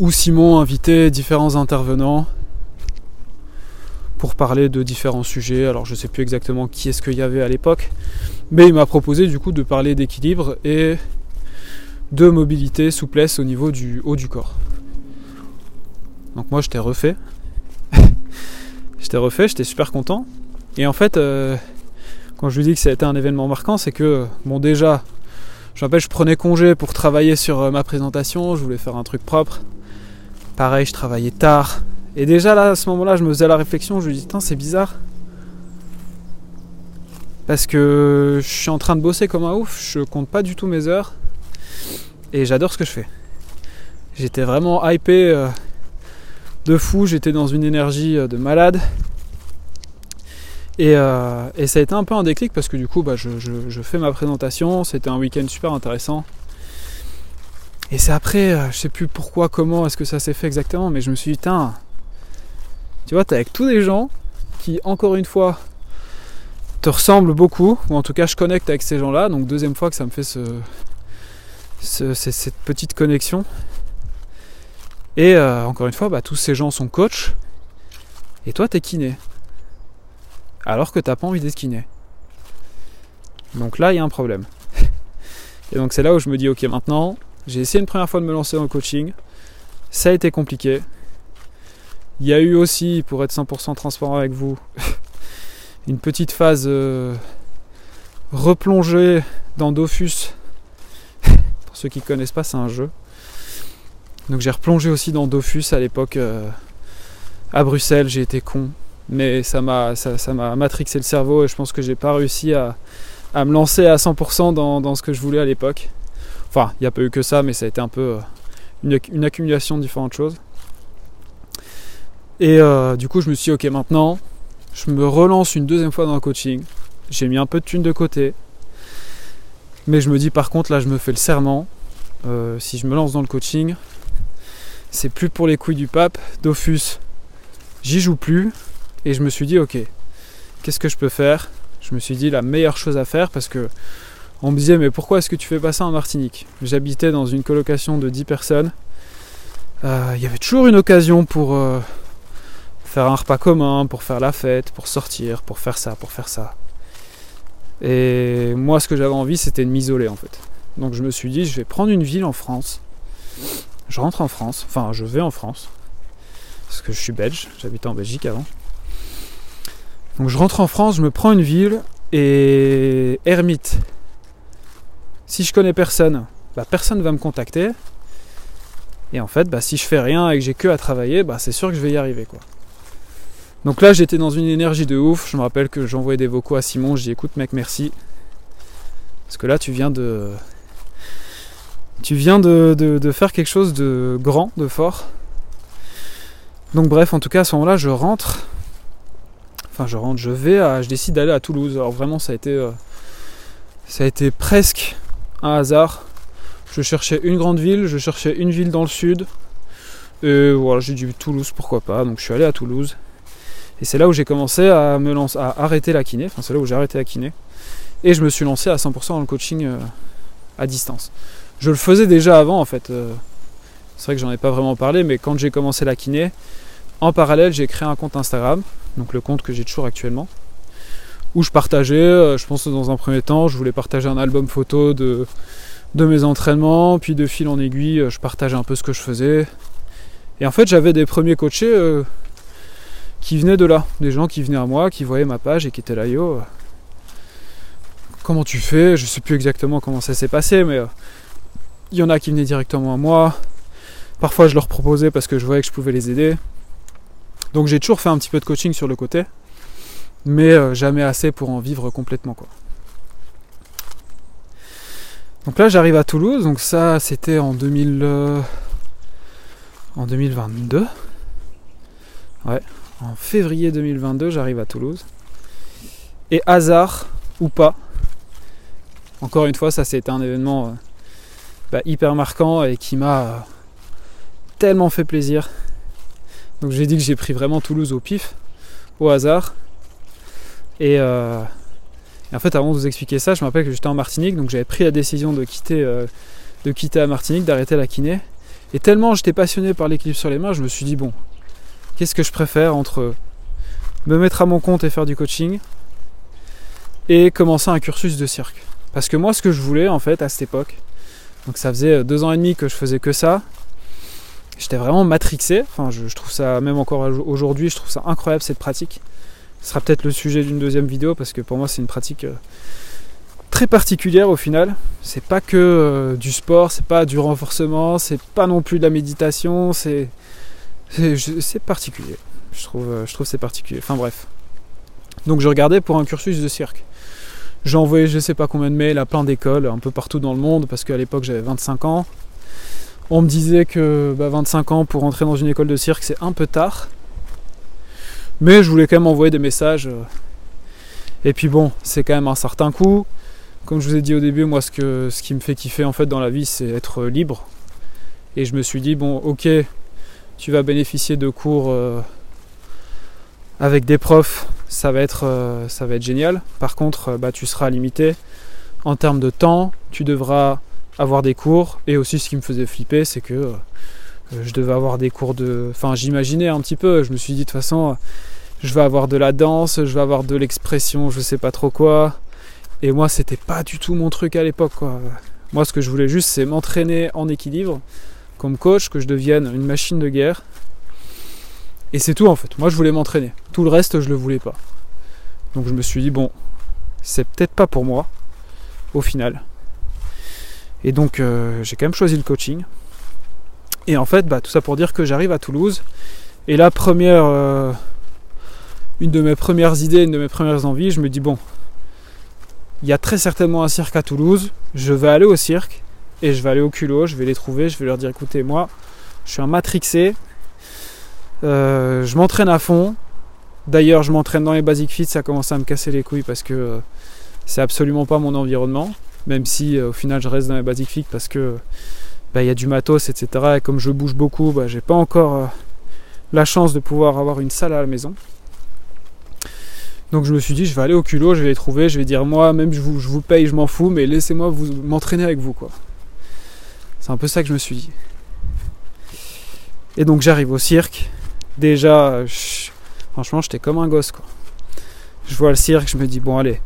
où Simon invitait différents intervenants pour parler de différents sujets. Alors je ne sais plus exactement qui est-ce qu'il y avait à l'époque, mais il m'a proposé du coup de parler d'équilibre et de mobilité, souplesse au niveau du haut du corps. Donc moi je t'ai refait. je t'ai refait, j'étais super content. Et en fait, euh, quand je lui dis que ça a été un événement marquant, c'est que, bon déjà, je je prenais congé pour travailler sur euh, ma présentation, je voulais faire un truc propre. Pareil, je travaillais tard. Et déjà là, à ce moment-là, je me faisais la réflexion, je me dis, putain, c'est bizarre. Parce que je suis en train de bosser comme un ouf, je compte pas du tout mes heures. Et j'adore ce que je fais. J'étais vraiment hypé euh, de fou, j'étais dans une énergie euh, de malade. Euh, et, ça a été un peu un déclic parce que du coup, bah, je, fais ma présentation. C'était un week-end super intéressant. Et c'est après, euh, je sais plus pourquoi, comment est-ce que ça s'est fait exactement, mais je me suis dit, tiens, tu vois, t'es avec tous des gens qui, encore une fois, te ressemblent beaucoup, ou en tout cas, je connecte avec ces gens-là. Donc, deuxième fois que ça me fait ce, cette petite connexion. Et euh, encore une fois, bah, tous ces gens sont coachs, et toi, t'es kiné alors que t'as pas envie d'être kiné. Donc là, il y a un problème. Et donc c'est là où je me dis, ok, maintenant, j'ai essayé une première fois de me lancer dans le coaching. Ça a été compliqué. Il y a eu aussi, pour être 100% transparent avec vous, une petite phase euh, replongée dans Dofus. pour ceux qui ne connaissent pas, c'est un jeu. Donc j'ai replongé aussi dans Dofus à l'époque euh, à Bruxelles. J'ai été con mais ça m'a ça, m'a matrixé le cerveau et je pense que j'ai pas réussi à, me lancer à 100% dans, ce que je voulais à l'époque. Enfin, il n'y a pas eu que ça, mais ça a été un peu euh, une, accumulation de différentes choses. Et euh, du coup, je me suis dit, ok, maintenant, je me relance une deuxième fois dans le coaching. J'ai mis un peu de thunes de côté. Mais je me dis, par contre, là, je me fais le serment. Si je me lance dans le coaching, c'est plus pour les couilles du pape. Dofus, j'y joue plus. Et je me suis dit, ok, qu'est-ce que je peux faire? Je me suis dit la meilleure chose à faire parce que on me disait, mais pourquoi est-ce que tu fais pas ça en Martinique? J'habitais dans une colocation de 10 personnes. Euh, il y avait toujours une occasion pour euh, faire un repas commun, pour faire la fête, pour sortir, pour faire ça, pour faire ça. Et moi, ce que j'avais envie, c'était de m'isoler en fait. Donc je me suis dit, je vais prendre une ville en France. Je rentre en France, enfin je vais en France, parce que je suis belge, j'habitais en Belgique avant. Donc je rentre en France, je me prends une ville et ermite. Si je connais personne, bah personne va me contacter. Et en fait, bah, si je fais rien et que j'ai que à travailler, bah, c'est sûr que je vais y arriver. Quoi. Donc là, j'étais dans une énergie de ouf. Je me rappelle que j'envoyais des vocaux à Simon. Je dis écoute, mec, merci. Parce que là, tu viens de. Tu viens de, faire quelque chose de grand, de fort. Donc, bref, en tout cas, à ce moment-là, je rentre Enfin, je rentre, je vais, je décide d'aller à Toulouse. Alors vraiment, ça a été, euh, ça a été presque un hasard. Je cherchais une grande ville, je cherchais une ville dans le sud. Et voilà, j'ai dit Toulouse, pourquoi pas. Donc je suis allé à Toulouse. Et c'est là où j'ai commencé à me lancer, à arrêter la kiné. Enfin, c'est là où j'ai arrêté la kiné. Et je me suis lancé à 100% dans le coaching euh, à distance. Je le faisais déjà avant en fait. Euh, c'est vrai que j'en ai pas vraiment parlé, mais quand j'ai commencé la kiné, en parallèle, j'ai créé un compte Instagram donc le compte que j'ai toujours actuellement, où je partageais, euh, je pense dans un premier temps, je voulais partager un album photo de, de mes entraînements, puis de fil en aiguille, euh, je partageais un peu ce que je faisais. Et en fait, j'avais des premiers coachés qui venaient de là, des gens qui venaient à moi, qui voyaient ma page et qui étaient là, yo, comment tu fais? Je sais plus exactement comment ça s'est passé, mais il y en a qui venaient directement à moi. Parfois, je leur proposais parce que je voyais que je pouvais les aider. Donc j'ai toujours fait un petit peu de coaching sur le côté, mais euh, jamais assez pour en vivre complètement quoi. Donc là j'arrive à Toulouse, donc ça c'était en 2000 euh, en 2022. Ouais, en février 2022 j'arrive à Toulouse. Et hasard ou pas, encore une fois ça c'était un événement bah, hyper marquant et qui m'a tellement fait plaisir. Donc j'ai dit que j'ai pris vraiment Toulouse au pif, au hasard. Et, euh, en fait, avant de vous expliquer ça, je me rappelle que j'étais en Martinique, donc j'avais pris la décision de quitter, euh, de quitter la Martinique, d'arrêter la kiné. Et tellement j'étais passionné par l'équilibre sur les mains, je me suis dit bon, qu'est-ce que je préfère entre me mettre à mon compte et faire du coaching et commencer un cursus de cirque? Parce que moi, ce que je voulais en fait à cette époque, donc ça faisait deux ans et demi que je faisais que ça, j'étais vraiment matrixé. Enfin, je, trouve ça, même encore aujourd'hui, je trouve ça incroyable cette pratique. Ce sera peut-être le sujet d'une deuxième vidéo parce que pour moi, c'est une pratique euh, très particulière au final. C'est pas que euh, du sport, c'est pas du renforcement, c'est pas non plus de la méditation, c'est c'est particulier. Je trouve, euh, je trouve c'est particulier. Enfin bref. Donc je regardais pour un cursus de cirque. J'ai envoyé je sais pas combien de mails à plein d'écoles un peu partout dans le monde parce qu'à l'époque j'avais 25 ans. On me disait que 25 bah, ans pour entrer dans une école de cirque c'est un peu tard. Mais je voulais quand même envoyer des messages. Euh. Et puis bon, c'est quand même un certain coût. Comme je vous ai dit au début, moi ce, que, ce qui me fait kiffer en fait dans la vie c'est être libre. Et je me suis dit, bon ok, tu vas bénéficier de cours euh, avec des profs, ça va être, euh, ça va être génial. Par contre, bah, tu seras limité en termes de temps, tu devras avoir des cours. Et aussi, ce qui me faisait flipper, c'est que euh, je devais avoir des cours de. Enfin, j'imaginais un petit peu. Je me suis dit, de toute façon, je vais avoir de la danse, je vais avoir de l'expression, je sais pas trop quoi. Et moi, c'était pas du tout mon truc à l'époque. Moi, ce que je voulais juste, c'est m'entraîner en équilibre comme coach, que je devienne une machine de guerre. Et c'est tout en fait. Moi, je voulais m'entraîner. Tout le reste, je le voulais pas. Donc, je me suis dit, bon, c'est peut-être pas pour moi, au final. Et donc euh, j'ai quand même choisi le coaching. Et en fait, bah, tout ça pour dire que j'arrive à Toulouse. Et la première, euh, une de mes premières idées, une de mes premières envies, je me dis bon, il y a très certainement un cirque à Toulouse. Je vais aller au cirque et je vais aller au culot. Je vais les trouver. Je vais leur dire écoutez, moi, je suis un matrixé. Euh, je m'entraîne à fond. D'ailleurs, je m'entraîne dans les basic fit. Ça commence à me casser les couilles parce que c'est absolument pas mon environnement même si euh, au final je reste dans les basic fit parce que bah, il y a du matos, etc. Et comme je bouge beaucoup, bah, j'ai pas encore euh, la chance de pouvoir avoir une salle à la maison. Donc je me suis dit, je vais aller au culot, je vais les trouver, je vais dire moi, même je vous, je vous paye, je m'en fous, mais laissez-moi vous m'entraîner avec vous quoi. C'est un peu ça que je me suis dit. Et donc j'arrive au cirque. Déjà, franchement, j'étais comme un gosse quoi. Je vois le cirque, je me dis bon allez,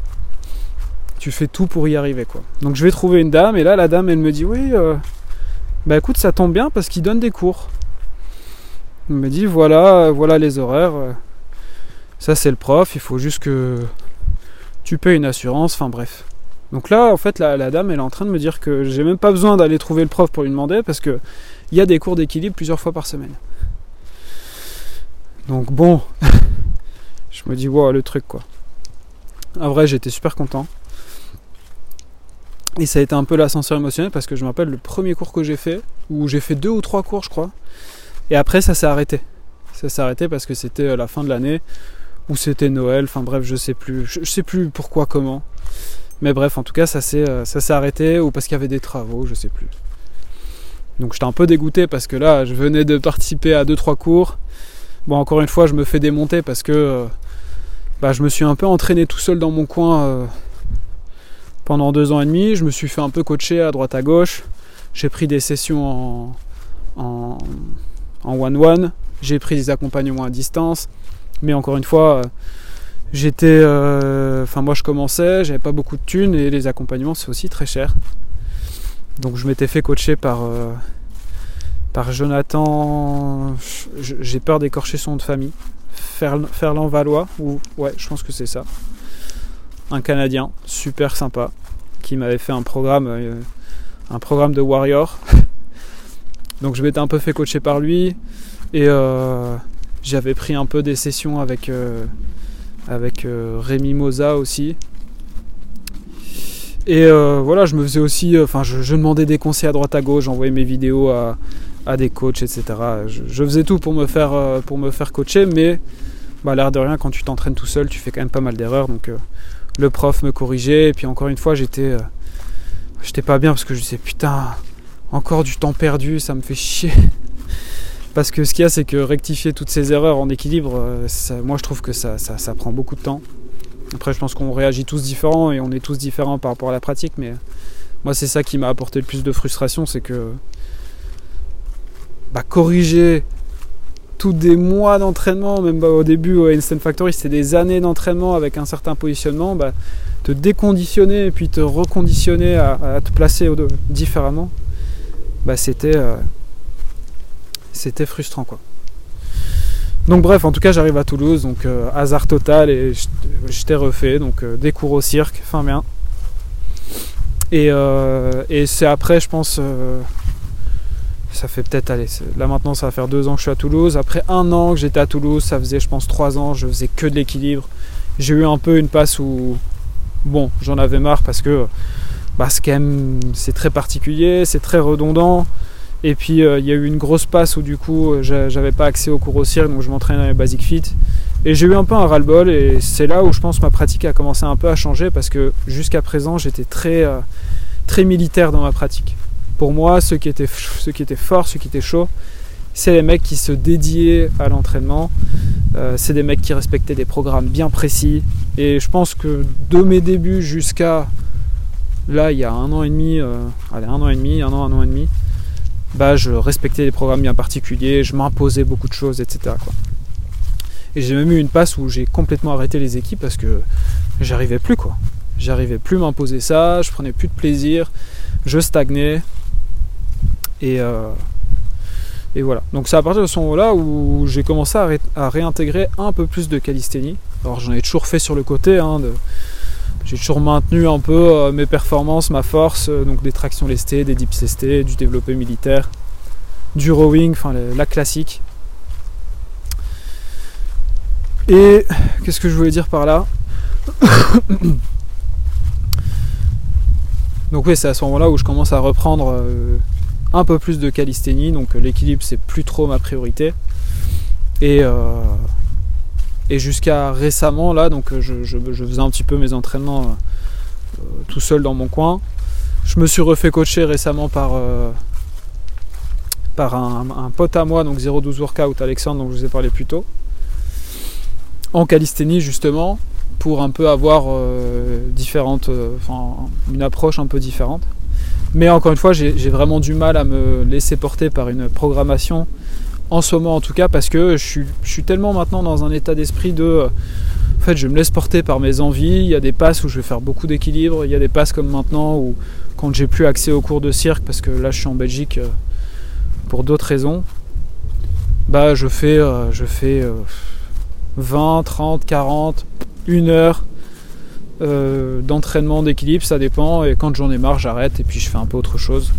tu fais tout pour y arriver quoi. Donc je vais trouver une dame et là la dame elle me dit oui euh, bah écoute ça tombe bien parce qu'il donne des cours. Elle me dit voilà voilà les horaires. Euh, ça c'est le prof, il faut juste que tu payes une assurance, enfin bref. Donc là en fait la, dame elle est en train de me dire que j'ai même pas besoin d'aller trouver le prof pour lui demander parce que il y a des cours d'équilibre plusieurs fois par semaine. Donc bon, je me dis wow le truc quoi. En vrai j'étais super content. Et ça a été un peu l'ascenseur émotionnel parce que je me rappelle le premier cours que j'ai fait, où j'ai fait deux ou trois cours je crois, et après ça s'est arrêté. Ça s'est arrêté parce que c'était euh, la fin de l'année, ou c'était Noël, enfin bref, je sais plus, je, sais plus pourquoi, comment. Mais bref, en tout cas, ça s'est, euh, ça s'est arrêté, ou parce qu'il y avait des travaux, je sais plus. Donc j'étais un peu dégoûté parce que là, je venais de participer à deux trois cours. Bon, encore une fois, je me fais démonter parce que euh, bah, je me suis un peu entraîné tout seul dans mon coin pendant deux ans et demi. Je me suis fait un peu coacher à droite à gauche. J'ai pris des sessions en, en, one-one. J'ai pris des accompagnements à distance. Mais encore une fois, euh, j'étais. Euh, enfin, moi je commençais, j'avais pas beaucoup de thunes et les accompagnements c'est aussi très cher. Donc je m'étais fait coacher par. Euh, par Jonathan, j'ai peur d'écorcher son nom de famille, Ferland Valois, ou ouais, je pense que c'est ça un Canadien, super sympa, qui m'avait fait un programme, euh, un programme de Warrior. Donc je m'étais un peu fait coacher par lui et euh, j'avais pris un peu des sessions avec, euh, avec Rémi Moza aussi. Et voilà, je me faisais aussi, enfin je, demandais des conseils à droite à gauche, j'envoyais mes vidéos à, des coachs, etc. Je, faisais tout pour me faire, pour me faire coacher, mais bah, l'air de rien, quand tu t'entraînes tout seul, tu fais quand même pas mal d'erreurs. Donc le prof me corrigeait. Et puis encore une fois, j'étais, euh, j'étais pas bien parce que je disais putain, encore du temps perdu, ça me fait chier. Parce que ce qu'il y a, c'est que rectifier toutes ces erreurs en équilibre, euh, moi je trouve que ça, ça, prend beaucoup de temps. Après, je pense qu'on réagit tous différents et on est tous différents par rapport à la pratique, mais moi c'est ça qui m'a apporté le plus de frustration, c'est que bah, corriger tous des mois d'entraînement, même bah, au début au Instant Factory, c'était des années d'entraînement avec un certain positionnement, bah, te déconditionner et puis te reconditionner à, te placer différemment, c'était euh, c'était frustrant quoi. Donc bref, en tout cas j'arrive à Toulouse, donc euh, hasard total et j'étais refait, donc euh, des cours au cirque, fin bien. Et, et c'est après je pense ça fait peut-être, allez, là maintenant ça va faire deux ans que je suis à Toulouse. Après un an que j'étais à Toulouse, ça faisait je pense trois ans, je faisais que de l'équilibre. J'ai eu un peu une passe où, bon, j'en avais marre parce que bah, c'est très particulier, c'est très redondant. Et puis euh, il y a eu une grosse passe où du coup j'avais pas accès au cours au cirque, donc je m'entraînais dans les Basic Fit. Et j'ai eu un peu un ras-le-bol et c'est là où je pense ma pratique a commencé un peu à changer parce que jusqu'à présent j'étais très, euh, très militaire dans ma pratique. Pour moi, ceux qui étaient, ceux qui forts, ceux qui étaient chauds, c'est les mecs qui se dédiaient à l'entraînement. Euh, c'est des mecs qui respectaient des programmes bien précis. Et je pense que de mes débuts jusqu'à là, il y a un an et demi, euh, allez, un an et demi, un an, un an et demi, bah, je respectais des programmes bien particuliers, je m'imposais beaucoup de choses, etc. Et j'ai même eu une passe où j'ai complètement arrêté les équipes parce que j'arrivais plus quoi. J'arrivais plus à m'imposer ça, je prenais plus de plaisir, je stagnais, euh, et, voilà. Donc c'est à partir de ce moment-là où j'ai commencé à, réintégrer un peu plus de calisthénie. Alors j'en ai toujours fait sur le côté. Hein, j'ai toujours maintenu un peu euh, mes performances, ma force, euh, donc des tractions lestées, des dips lestés, du développé militaire, du rowing, enfin la classique. Et qu'est-ce que je voulais dire par là Donc oui, c'est à ce moment-là où je commence à reprendre un peu plus de calisthénie, donc euh, l'équilibre c'est plus trop ma priorité. Et, euh, jusqu'à récemment, là, donc euh, je, faisais un petit peu mes entraînements tout seul dans mon coin. Je me suis refait coacher récemment par, par un, pote à moi, donc 012 Workout, Alexandre, dont je vous ai parlé plus tôt, en calisthénie justement, pour un peu avoir différentes, une approche un peu différente. Mais encore une fois, j'ai vraiment du mal à me laisser porter par une programmation, en ce moment en tout cas, parce que je suis, tellement maintenant dans un état d'esprit de... En fait, je me laisse porter par mes envies. Il y a des passes où je vais faire beaucoup d'équilibre. Il y a des passes comme maintenant où, quand j'ai plus accès aux cours de cirque, parce que là je suis en Belgique euh, pour d'autres raisons, bah je fais, euh, je fais 20, 30, 40, 1 heure euh, d'entraînement, d'équilibre, ça dépend. Et quand j'en ai marre, j'arrête et puis je fais un peu autre chose.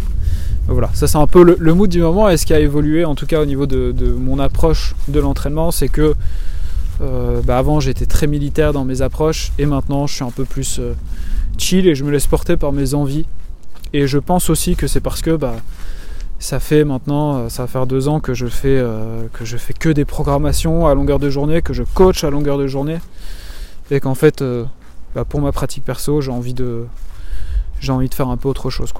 Voilà, ça c'est un peu le, mood du moment. Et ce qui a évolué, en tout cas au niveau de, mon approche de l'entraînement, c'est que euh, bah, avant j'étais très militaire dans mes approches et maintenant je suis un peu plus euh, chill et je me laisse porter par mes envies. Et je pense aussi que c'est parce que bah, ça fait maintenant, ça va faire deux ans que je fais que je fais que des programmations à longueur de journée, que je coach à longueur de journée, et qu'en fait bah, pour ma pratique perso, j'ai envie de faire un peu autre chose.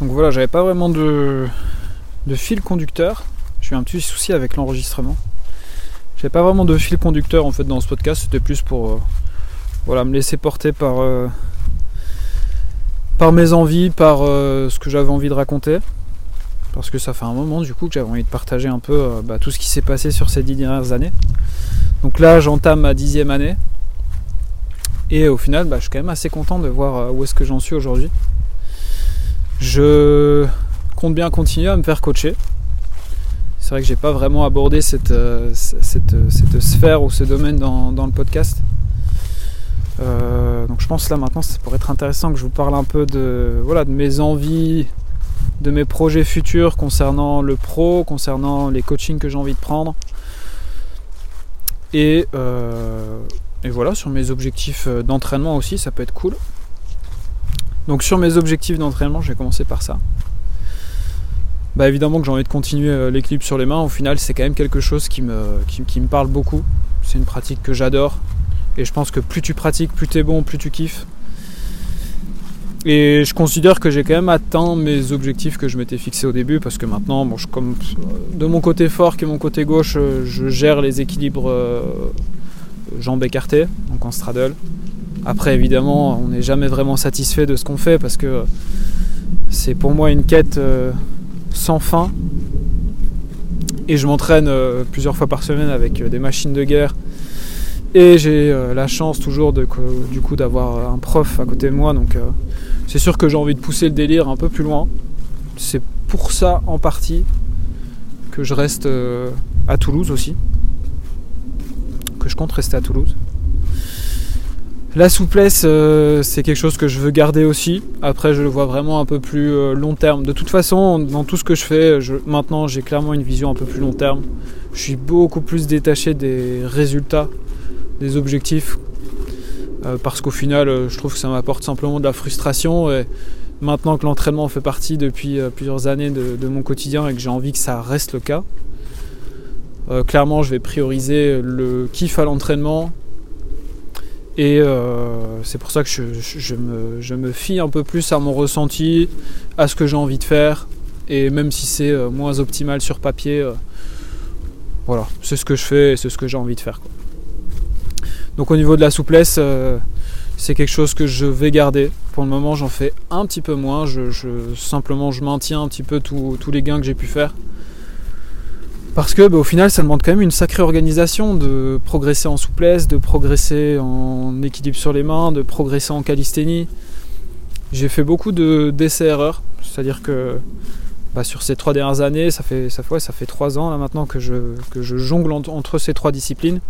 Donc voilà, j'avais pas vraiment de, fil conducteur. J'ai eu un petit souci avec l'enregistrement. J'avais pas vraiment de fil conducteur en fait dans ce podcast, c'était plus pour euh, me laisser porter par, euh, mes envies, par euh, ce que j'avais envie de raconter. Parce que ça fait un moment du coup que j'avais envie de partager un peu bah, tout ce qui s'est passé sur ces dix dernières années. Donc là, j'entame ma dixième année. Et au final, bah, je suis quand même assez content de voir euh, où est-ce que j'en suis aujourd'hui. Je compte bien continuer à me faire coacher. C'est vrai que j'ai pas vraiment abordé cette, euh, cette, sphère ou ce domaine dans, le podcast. Euh, donc je pense là maintenant ça pourrait être intéressant que je vous parle un peu de mes envies, de mes projets futurs concernant le pro, concernant les coachings que j'ai envie de prendre. Euh, et, voilà, sur mes objectifs euh, d'entraînement aussi, ça peut être cool. Donc sur mes objectifs d'entraînement, je vais commencer par ça. Bah évidemment que j'ai envie de continuer euh, l'équilibre sur les mains. Au final, c'est quand même quelque chose qui me, qui, me parle beaucoup. C'est une pratique que j'adore. Et je pense que plus tu pratiques, plus tu es bon, plus tu kiffes. Et je considère que j'ai quand même atteint mes objectifs que je m'étais fixé au début parce que maintenant, comme de mon côté fort et mon côté gauche, je gère les équilibres jambes écartées, donc en straddle. Après, évidemment, on n'est jamais vraiment satisfait de ce qu'on fait parce que c'est pour moi une quête euh, sans fin. Et je m'entraîne euh, plusieurs fois par semaine avec euh, des machines de guerre. Et j'ai la chance toujours du coup d'avoir un prof à côté de moi. Donc c'est sûr que j'ai envie de pousser le délire un peu plus loin. C'est pour ça en partie que je reste à Toulouse aussi. Que je compte rester à Toulouse. La souplesse, euh, c'est quelque chose que je veux garder aussi. Après, je le vois vraiment un peu plus euh, long terme. De toute façon, dans tout ce que je fais, maintenant, j'ai clairement une vision un peu plus long terme. Je suis beaucoup plus détaché des résultats, des objectifs, euh, parce qu'au final, je trouve que ça m'apporte simplement de la frustration. Et maintenant que l'entraînement fait partie depuis plusieurs années de, mon quotidien et que j'ai envie que ça reste le cas, clairement, je vais prioriser le kiff à l'entraînement et euh, c'est pour ça que je, me, fie un peu plus à mon ressenti, à ce que j'ai envie de faire. Et même si c'est euh, moins optimal sur papier, euh, voilà, c'est ce que je fais et c'est ce que j'ai envie de faire. Donc au niveau de la souplesse, c'est quelque chose que je vais garder. Pour le moment, j'en fais un petit peu moins. Je, simplement, je maintiens un petit peu tous les gains que j'ai pu faire. Parce que bah, au final, ça demande quand même une sacrée organisation de progresser en souplesse, de progresser en équilibre sur les mains, de progresser en calisthénie. J'ai fait beaucoup d'essais-erreurs, c'est-à-dire que bah, sur ces trois dernières années, ça fait, ça, ça fait trois ans là maintenant que je, que je jongle entre ces trois disciplines.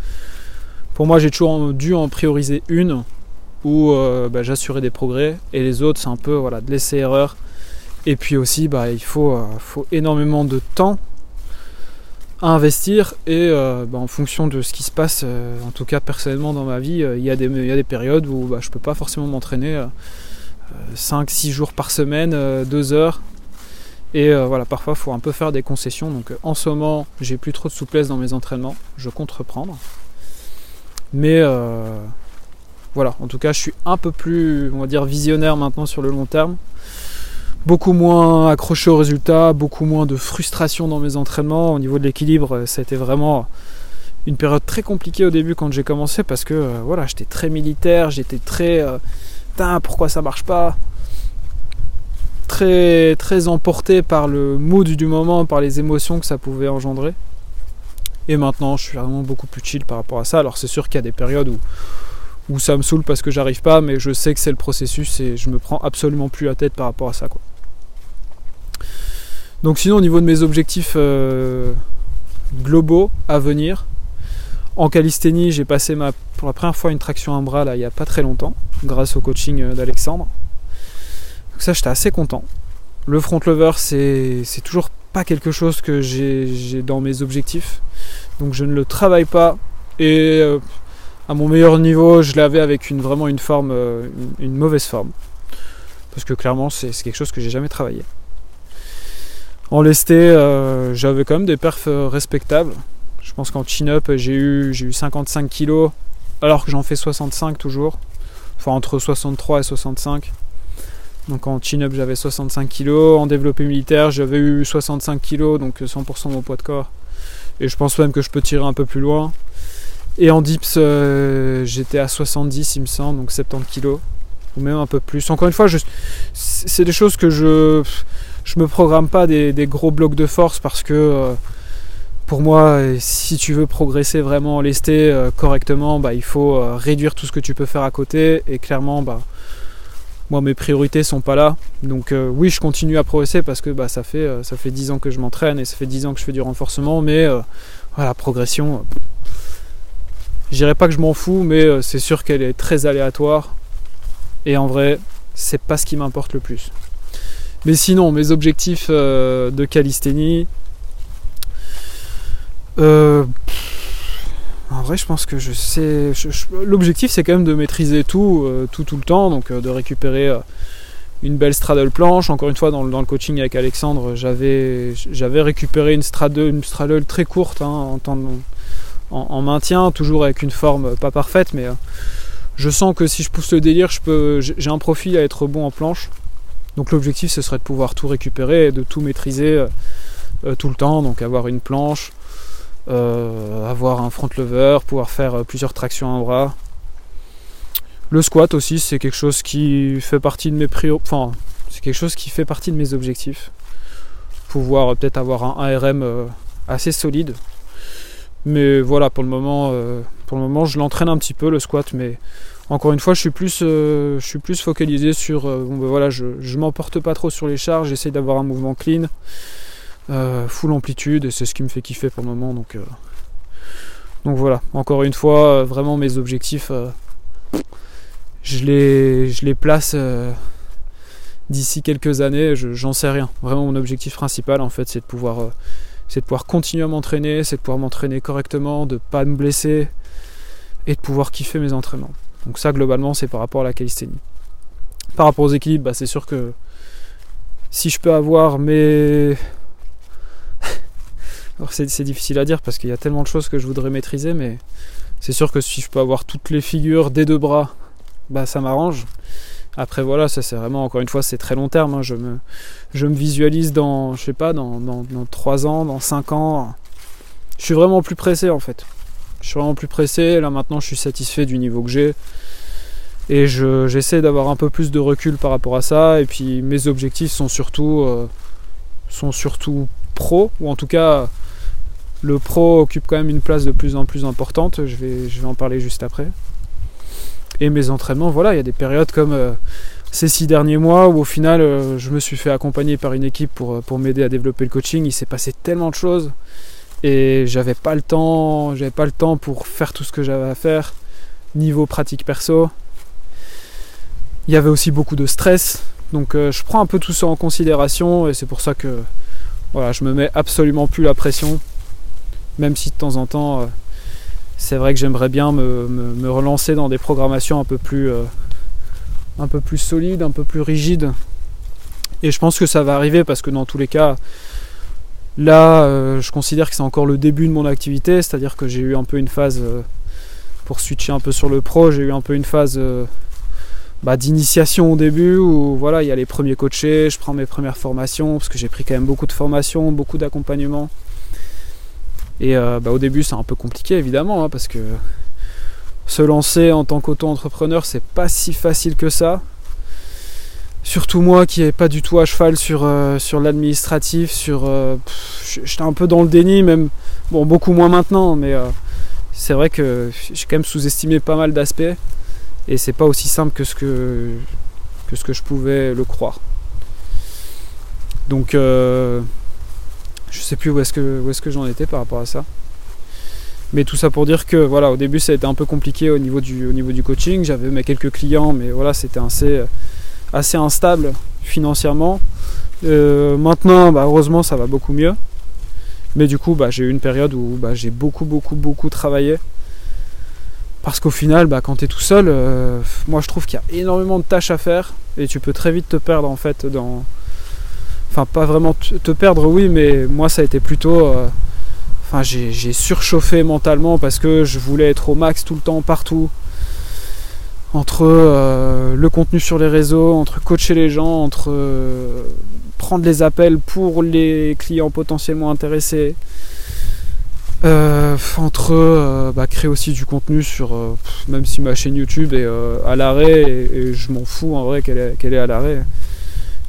Pour moi, j'ai toujours dû en prioriser une où euh, bah, j'assurais des progrès et les autres, c'est un peu voilà, de l'essai-erreur. Et puis aussi, bah, il faut, euh, faut énormément de temps investir et euh, bah, en fonction de ce qui se passe, en tout cas personnellement dans ma vie, il y, a des, des périodes où bah, je peux pas forcément m'entraîner 5-6 jours par semaine, 2 heures. Et voilà, parfois il faut un peu faire des concessions. Donc en ce moment, j'ai plus trop de souplesse dans mes entraînements, je compte reprendre. Mais voilà, en tout cas, je suis un peu plus, on va dire, visionnaire maintenant sur le long terme beaucoup moins accroché au résultat, beaucoup moins de frustration dans mes entraînements. Au niveau de l'équilibre, ça a été vraiment une période très compliquée au début quand j'ai commencé parce que euh, voilà, j'étais très militaire, j'étais très euh, pourquoi ça marche pas? Très très emporté par le mood du moment, par les émotions que ça pouvait engendrer. Et maintenant, je suis vraiment beaucoup plus chill par rapport à ça. Alors c'est sûr qu'il y a des périodes où ça me saoule parce que j'arrive pas, mais je sais que c'est le processus et je me prends absolument plus la tête par rapport à ça quoi. Donc sinon au niveau de mes objectifs euh, globaux à venir, en calisthénie j'ai passé ma, pour la première fois une traction à bras là il n'y a pas très longtemps, grâce au coaching euh, d'Alexandre. Donc ça j'étais assez content. Le front lever c'est, toujours pas quelque chose que j'ai, dans mes objectifs. Donc je ne le travaille pas et euh, à mon meilleur niveau je l'avais avec vraiment une forme, une, mauvaise forme. Parce que clairement c'est quelque chose que j'ai jamais travaillé. En lesté, euh, j'avais quand même des perfs euh, respectables. Je pense qu'en chin-up, j'ai eu, eu 55 kg, alors que j'en fais 65 toujours. Enfin, entre 63 et 65. Donc en chin-up, j'avais 65 kg. En développé militaire, j'avais eu 65 kg, donc 100% mon poids de corps. Et je pense même que je peux tirer un peu plus loin. Et en dips, euh, j'étais à 70, il me semble, donc 70 kg. Ou même un peu plus. Encore une fois, c'est des choses que je je me programme pas des, gros blocs de force parce que euh, pour moi, si tu veux progresser vraiment en lesté euh, correctement, bah, il faut réduire tout ce que tu peux faire à côté. Et clairement, bah, moi, mes priorités sont pas là. Donc oui, je continue à progresser parce que bah, ça, fait, ça fait 10 ans que je m'entraîne et ça fait 10 ans que je fais du renforcement. Mais voilà, progression, je dirais pas que je m'en fous, mais c'est sûr qu'elle est très aléatoire. Et en vrai, c'est pas ce qui m'importe le plus. Mais sinon, mes objectifs euh, de calisthénie. Euh, en vrai, je pense que je sais. L'objectif, c'est quand même de maîtriser tout, euh, tout, tout le temps. Donc, de récupérer une belle straddle planche. Encore une fois, dans, le coaching avec Alexandre, j'avais récupéré une straddle, une straddle très courte hein, en, en, maintien, toujours avec une forme pas parfaite, mais je sens que si je pousse le délire, j'ai un profil à être bon en planche. Donc l'objectif ce serait de pouvoir tout récupérer et de tout maîtriser euh, tout le temps. Donc avoir une planche, euh, avoir un front lever, pouvoir faire plusieurs tractions à bras. Le squat aussi c'est quelque chose qui fait partie de mes prios. Enfin c'est quelque chose qui fait partie de mes objectifs. Pouvoir peut-être avoir un ARM assez solide. Mais voilà, pour le moment, pour le moment, je l'entraîne un petit peu le squat, mais encore une fois, je suis plus, euh, je suis plus focalisé sur. Euh, bon, ben voilà, je, je m'emporte pas trop sur les charges, j'essaie d'avoir un mouvement clean, euh, full amplitude, et c'est ce qui me fait kiffer pour le moment. Donc, donc voilà, encore une fois, vraiment mes objectifs, je, les, je les place d'ici quelques années, j'en sais rien. Vraiment, mon objectif principal, en fait, c'est de pouvoir. c'est de pouvoir continuer à m'entraîner, c'est de pouvoir m'entraîner correctement, de pas me blesser, et de pouvoir kiffer mes entraînements. Donc ça globalement c'est par rapport à la calisthénie. Par rapport aux équilibres, bah, c'est sûr que si je peux avoir mes... c'est difficile à dire parce qu'il y a tellement de choses que je voudrais maîtriser, mais c'est sûr que si je peux avoir toutes les figures des deux bras, bah ça m'arrange. Après voilà, ça c'est vraiment encore une fois c'est très long terme. Hein. Je, me, je me visualise dans, je sais pas, dans, dans, dans 3 ans, dans 5 ans. Je suis vraiment plus pressé en fait. Je suis vraiment plus pressé. Là maintenant, je suis satisfait du niveau que j'ai. Et j'essaie d'avoir un peu plus de recul par rapport à ça. Et puis mes objectifs sont surtout, euh, sont surtout pro, ou en tout cas le pro occupe quand même une place de plus en plus importante. Je vais, je vais en parler juste après. Et mes entraînements, voilà, il y a des périodes comme euh, ces six derniers mois où au final euh, je me suis fait accompagner par une équipe pour, pour m'aider à développer le coaching. Il s'est passé tellement de choses et j'avais pas le temps, j'avais pas le temps pour faire tout ce que j'avais à faire niveau pratique perso. Il y avait aussi beaucoup de stress, donc euh, je prends un peu tout ça en considération et c'est pour ça que voilà, je me mets absolument plus la pression, même si de temps en temps euh, c'est vrai que j'aimerais bien me, relancer dans des programmations un peu plus euh, un peu plus solides, un peu plus rigides. Et je pense que ça va arriver parce que dans tous les cas, Là, euh, je considère que c'est encore le début de mon activité, c'est-à-dire que j'ai eu un peu une phase, pour switcher un peu sur le pro, j'ai eu un peu une phase bah, d'initiation au début où voilà, il y a les premiers coachés, je prends mes premières formations, parce que j'ai pris quand même beaucoup de formations, beaucoup d'accompagnement. Et bah, au début, c'est un peu compliqué évidemment, hein, parce que se lancer en tant qu'auto-entrepreneur, c'est pas si facile que ça. Surtout moi qui n'avais pas du tout à cheval sur, euh, sur l'administratif, sur. Euh, j'étais un peu dans le déni, même. Bon, beaucoup moins maintenant, mais euh, c'est vrai que j'ai quand même sous-estimé pas mal d'aspects. Et c'est pas aussi simple que ce que, que ce que je pouvais le croire. Donc je sais plus où est-ce que, j'en étais par rapport à ça. Mais tout ça pour dire que voilà, au début ça a été un peu compliqué au niveau du, coaching. J'avais mes quelques clients, mais voilà, c'était assez assez instable financièrement. Euh, maintenant, bah, heureusement, ça va beaucoup mieux. Mais du coup, bah, j'ai eu une période où bah, j'ai beaucoup, beaucoup, beaucoup travaillé. Parce qu'au final, quand tu es tout seul, euh, moi je trouve qu'il y a énormément de tâches à faire et tu peux très vite te perdre en fait dans. Enfin, pas vraiment te perdre, oui, mais moi ça a été plutôt. Euh, enfin, j'ai surchauffé mentalement parce que je voulais être au max tout le temps, partout entre euh, le contenu sur les réseaux, entre coacher les gens, entre euh, prendre les appels pour les clients potentiellement intéressés, entre bah, créer aussi du contenu sur, même si ma chaîne YouTube est à l'arrêt, et, je m'en fous en vrai qu'elle est, est, à l'arrêt.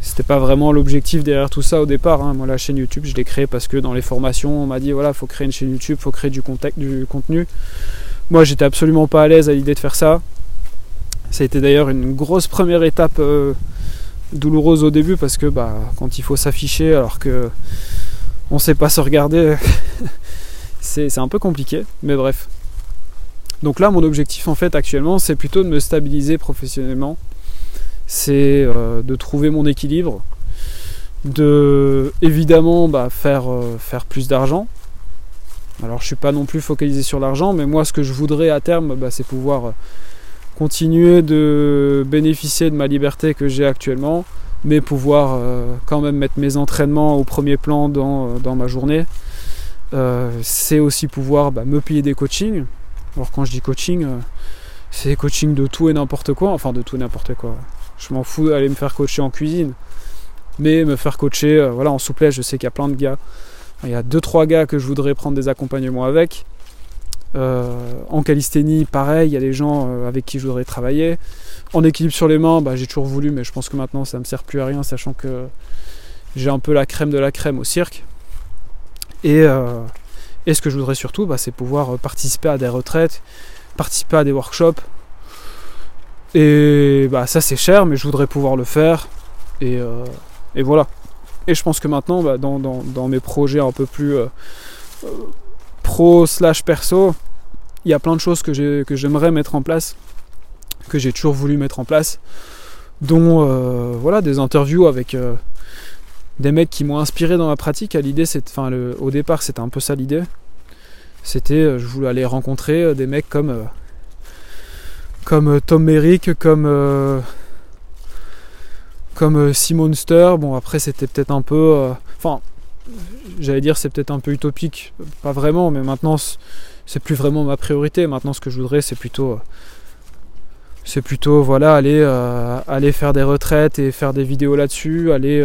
C'était pas vraiment l'objectif derrière tout ça au départ. Hein. Moi, la chaîne YouTube, je l'ai créée parce que dans les formations, on m'a dit voilà, faut créer une chaîne YouTube, faut créer du, contact, du contenu. Moi, j'étais absolument pas à l'aise à l'idée de faire ça. Ça a été d'ailleurs une grosse première étape euh, douloureuse au début parce que bah, quand il faut s'afficher alors que on sait pas se regarder, c'est un peu compliqué, mais bref. Donc là, mon objectif en fait actuellement, c'est plutôt de me stabiliser professionnellement. C'est euh, de trouver mon équilibre, de évidemment bah, faire, euh, faire plus d'argent. Alors je suis pas non plus focalisé sur l'argent, mais moi ce que je voudrais à terme, bah, c'est pouvoir continuer de bénéficier de ma liberté que j'ai actuellement, mais pouvoir euh, quand même mettre mes entraînements au premier plan dans, euh, ma journée. Euh, c'est aussi pouvoir bah, me payer des coachings. Alors quand je dis coaching, c'est des coachings de tout et n'importe quoi, enfin de tout et n'importe quoi. Je m'en fous d'aller me faire coacher en cuisine, mais me faire coacher euh, voilà, en souplesse, je sais qu'il y a plein de gars. Il y a 2-3 gars que je voudrais prendre des accompagnements avec. Euh, en calisthénie, pareil, il y a des gens euh, avec qui je voudrais travailler. En équilibre sur les mains, bah, j'ai toujours voulu, mais je pense que maintenant ça ne me sert plus à rien, sachant que j'ai un peu la crème de la crème au cirque. Et, ce que je voudrais surtout, bah, c'est pouvoir participer à des retraites, participer à des workshops. Et bah, ça c'est cher, mais je voudrais pouvoir le faire. Et, et voilà. Et je pense que maintenant, bah, dans, mes projets un peu plus euh, euh, pro slash perso, il y a plein de choses que j'aimerais mettre en place, que j'ai toujours voulu mettre en place, dont euh, voilà, des interviews avec des mecs qui m'ont inspiré dans ma pratique. L'idée, au départ, c'était un peu ça l'idée. C'était, je voulais aller rencontrer des mecs comme, comme Tom Merrick, comme comme euh, Sea Monster. Bon, après, c'était peut-être un peu. Euh, enfin, j'allais dire, c'est peut-être un peu utopique. Pas vraiment, mais maintenant, c'est plus vraiment ma priorité. Maintenant, ce que je voudrais, c'est plutôt. Euh, c'est plutôt voilà aller, aller faire des retraites et faire des vidéos là-dessus, aller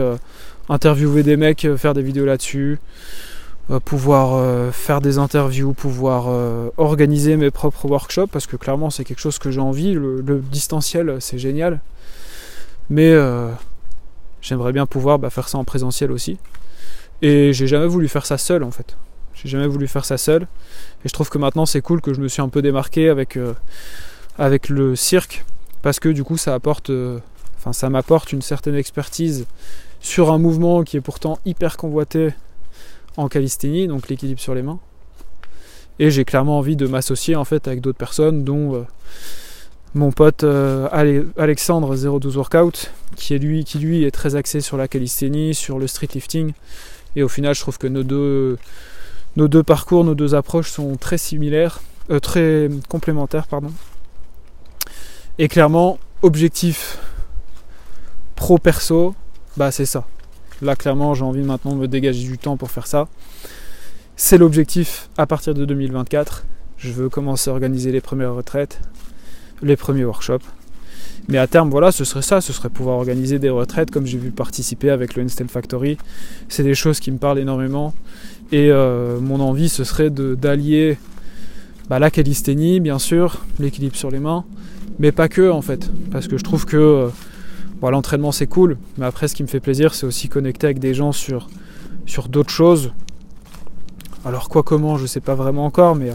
interviewer des mecs, faire des vidéos là-dessus, pouvoir faire des interviews, pouvoir organiser mes propres workshops parce que clairement c'est quelque chose que j'ai envie. le distanciel c'est génial, mais euh, j'aimerais bien pouvoir bah, faire ça en présentiel aussi. Et j'ai jamais voulu faire ça seul en fait. J'ai jamais voulu faire ça seul. Et je trouve que maintenant c'est cool que je me suis un peu démarqué avec, euh, avec le cirque. Parce que du coup ça apporte. Euh, enfin ça m'apporte une certaine expertise sur un mouvement qui est pourtant hyper convoité en calisthénie, donc l'équilibre sur les mains. Et j'ai clairement envie de m'associer en fait avec d'autres personnes dont mon pote euh, Alexandre 012 Workout, qui, est lui, qui lui est très axé sur la calisthénie, sur le street lifting. Et au final, je trouve que nos deux, nos deux parcours, nos deux approches sont très similaires, euh, très complémentaires, pardon. Et clairement, objectif pro-perso, bah c'est ça. Là, clairement, j'ai envie maintenant de me dégager du temps pour faire ça. C'est l'objectif à partir de 2024. Je veux commencer à organiser les premières retraites, les premiers workshops. Mais à terme, voilà, ce serait ça, ce serait pouvoir organiser des retraites comme j'ai vu participer avec le Einstein Factory. C'est des choses qui me parlent énormément. Et euh, mon envie, ce serait d'allier bah, la calisthénie, bien sûr, l'équilibre sur les mains, mais pas que en fait. Parce que je trouve que euh, l'entraînement c'est cool, mais après, ce qui me fait plaisir, c'est aussi connecter avec des gens sur, sur d'autres choses. Alors, quoi, comment, je sais pas vraiment encore, mais.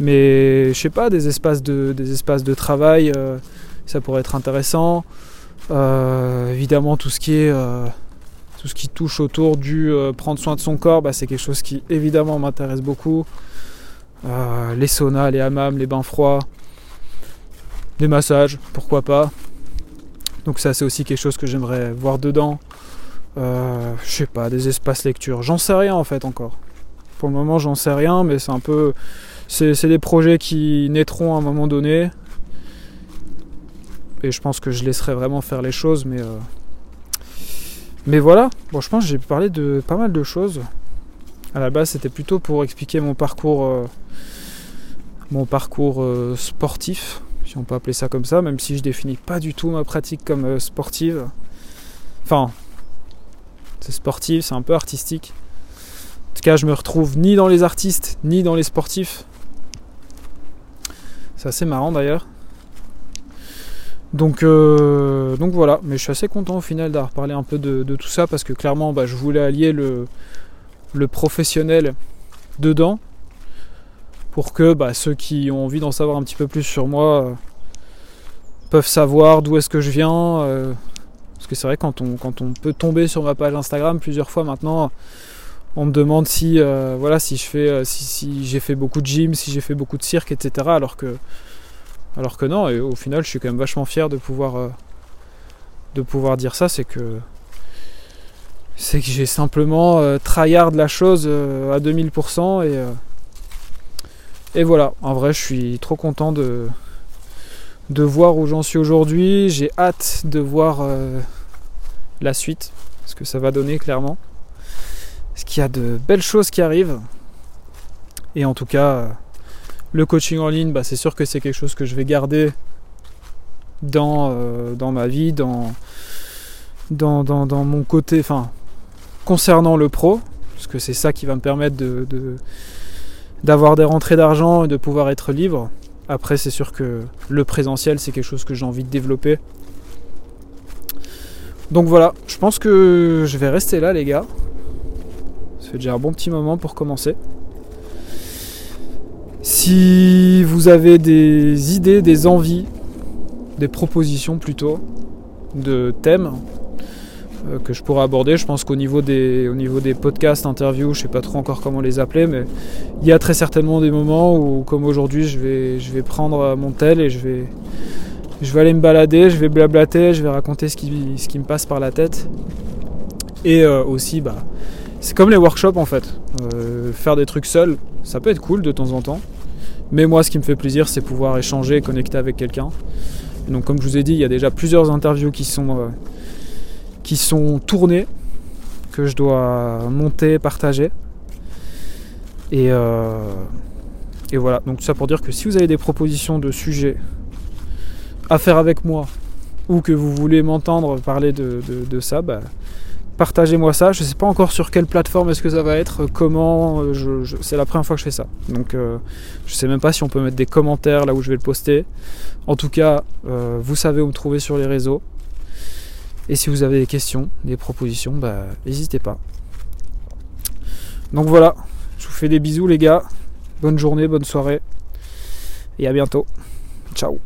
Mais je sais pas, des espaces de, des espaces de travail, euh, ça pourrait être intéressant. Euh, évidemment, tout ce qui est euh, tout ce qui touche autour du prendre soin de son corps, bah, c'est quelque chose qui évidemment m'intéresse beaucoup. les saunas, les hammams, les bains froids, des massages, pourquoi pas. Donc ça c'est aussi quelque chose que j'aimerais voir dedans. je sais pas, des espaces lecture. J'en sais rien en fait encore. Pour le moment j'en sais rien, mais c'est un peu c'est des projets qui naîtront à un moment donné. Et je pense que je laisserai vraiment faire les choses, mais. Euh, mais voilà, bon, je pense que j'ai parlé de pas mal de choses. À la base, c'était plutôt pour expliquer mon parcours, euh, mon parcours euh, sportif, on peut appeler ça comme ça, même si je définis pas du tout ma pratique comme sportive. Enfin, c'est sportif, c'est un peu artistique. En tout cas, je me retrouve ni dans les artistes, ni dans les sportifs. C'est assez marrant d'ailleurs. Donc, euh, donc voilà, mais je suis assez content au final d'avoir parlé un peu de, tout ça parce que clairement bah, je voulais allier le, le professionnel dedans pour que bah, ceux qui ont envie d'en savoir un petit peu plus sur moi euh, peuvent savoir d'où est-ce que je viens. Euh, parce que c'est vrai quand on, quand on peut tomber sur ma page Instagram plusieurs fois maintenant, on me demande si euh, voilà si euh, si, j'ai fait beaucoup de gym, si j'ai fait beaucoup de cirque, etc. Alors que alors que non. Et au final, je suis quand même vachement fier de pouvoir de pouvoir dire ça. C'est que c'est que j'ai simplement tryhard la chose à 2000% et et voilà. En vrai, je suis trop content de de voir où j'en suis aujourd'hui. J'ai hâte de voir la suite, ce que ça va donner clairement qu'il y a de belles choses qui arrivent. Et en tout cas, Le coaching en ligne, bah, c'est sûr que c'est quelque chose que je vais garder dans, euh, dans ma vie, dans, dans, dans, mon côté, enfin, concernant le pro, parce que c'est ça qui va me permettre de, d'avoir des rentrées d'argent et de pouvoir être libre. Après, c'est sûr que le présentiel, c'est quelque chose que j'ai envie de développer. Donc voilà, je pense que je vais rester là, les gars. Ça fait déjà un bon petit moment pour commencer. Si vous avez des idées, des envies, des propositions plutôt, de thèmes, que je pourrais aborder. Je pense qu'au niveau des, au niveau des podcasts, interviews, je sais pas trop encore comment les appeler, mais il y a très certainement des moments où, comme aujourd'hui, je vais, je vais prendre mon tel et je vais, je vais aller me balader, je vais blablater, je vais raconter ce qui, ce qui me passe par la tête. Et euh, aussi, bah, c'est comme les workshops en fait. Euh, faire des trucs seul, ça peut être cool de temps en temps. Mais moi, ce qui me fait plaisir, c'est pouvoir échanger, connecter avec quelqu'un. Donc, comme je vous ai dit, il y a déjà plusieurs interviews qui sont qui sont tournés, que je dois monter, partager. Et, euh, et voilà, donc tout ça pour dire que si vous avez des propositions de sujets à faire avec moi, ou que vous voulez m'entendre parler de, ça, bah, partagez-moi ça. Je ne sais pas encore sur quelle plateforme est-ce que ça va être, comment. Euh, c'est la première fois que je fais ça. Donc euh, je ne sais même pas si on peut mettre des commentaires là où je vais le poster. En tout cas, vous savez où me trouver sur les réseaux. Et si vous avez des questions, des propositions, bah, n'hésitez pas. Donc voilà, je vous fais des bisous les gars. Bonne journée, bonne soirée. Et à bientôt. Ciao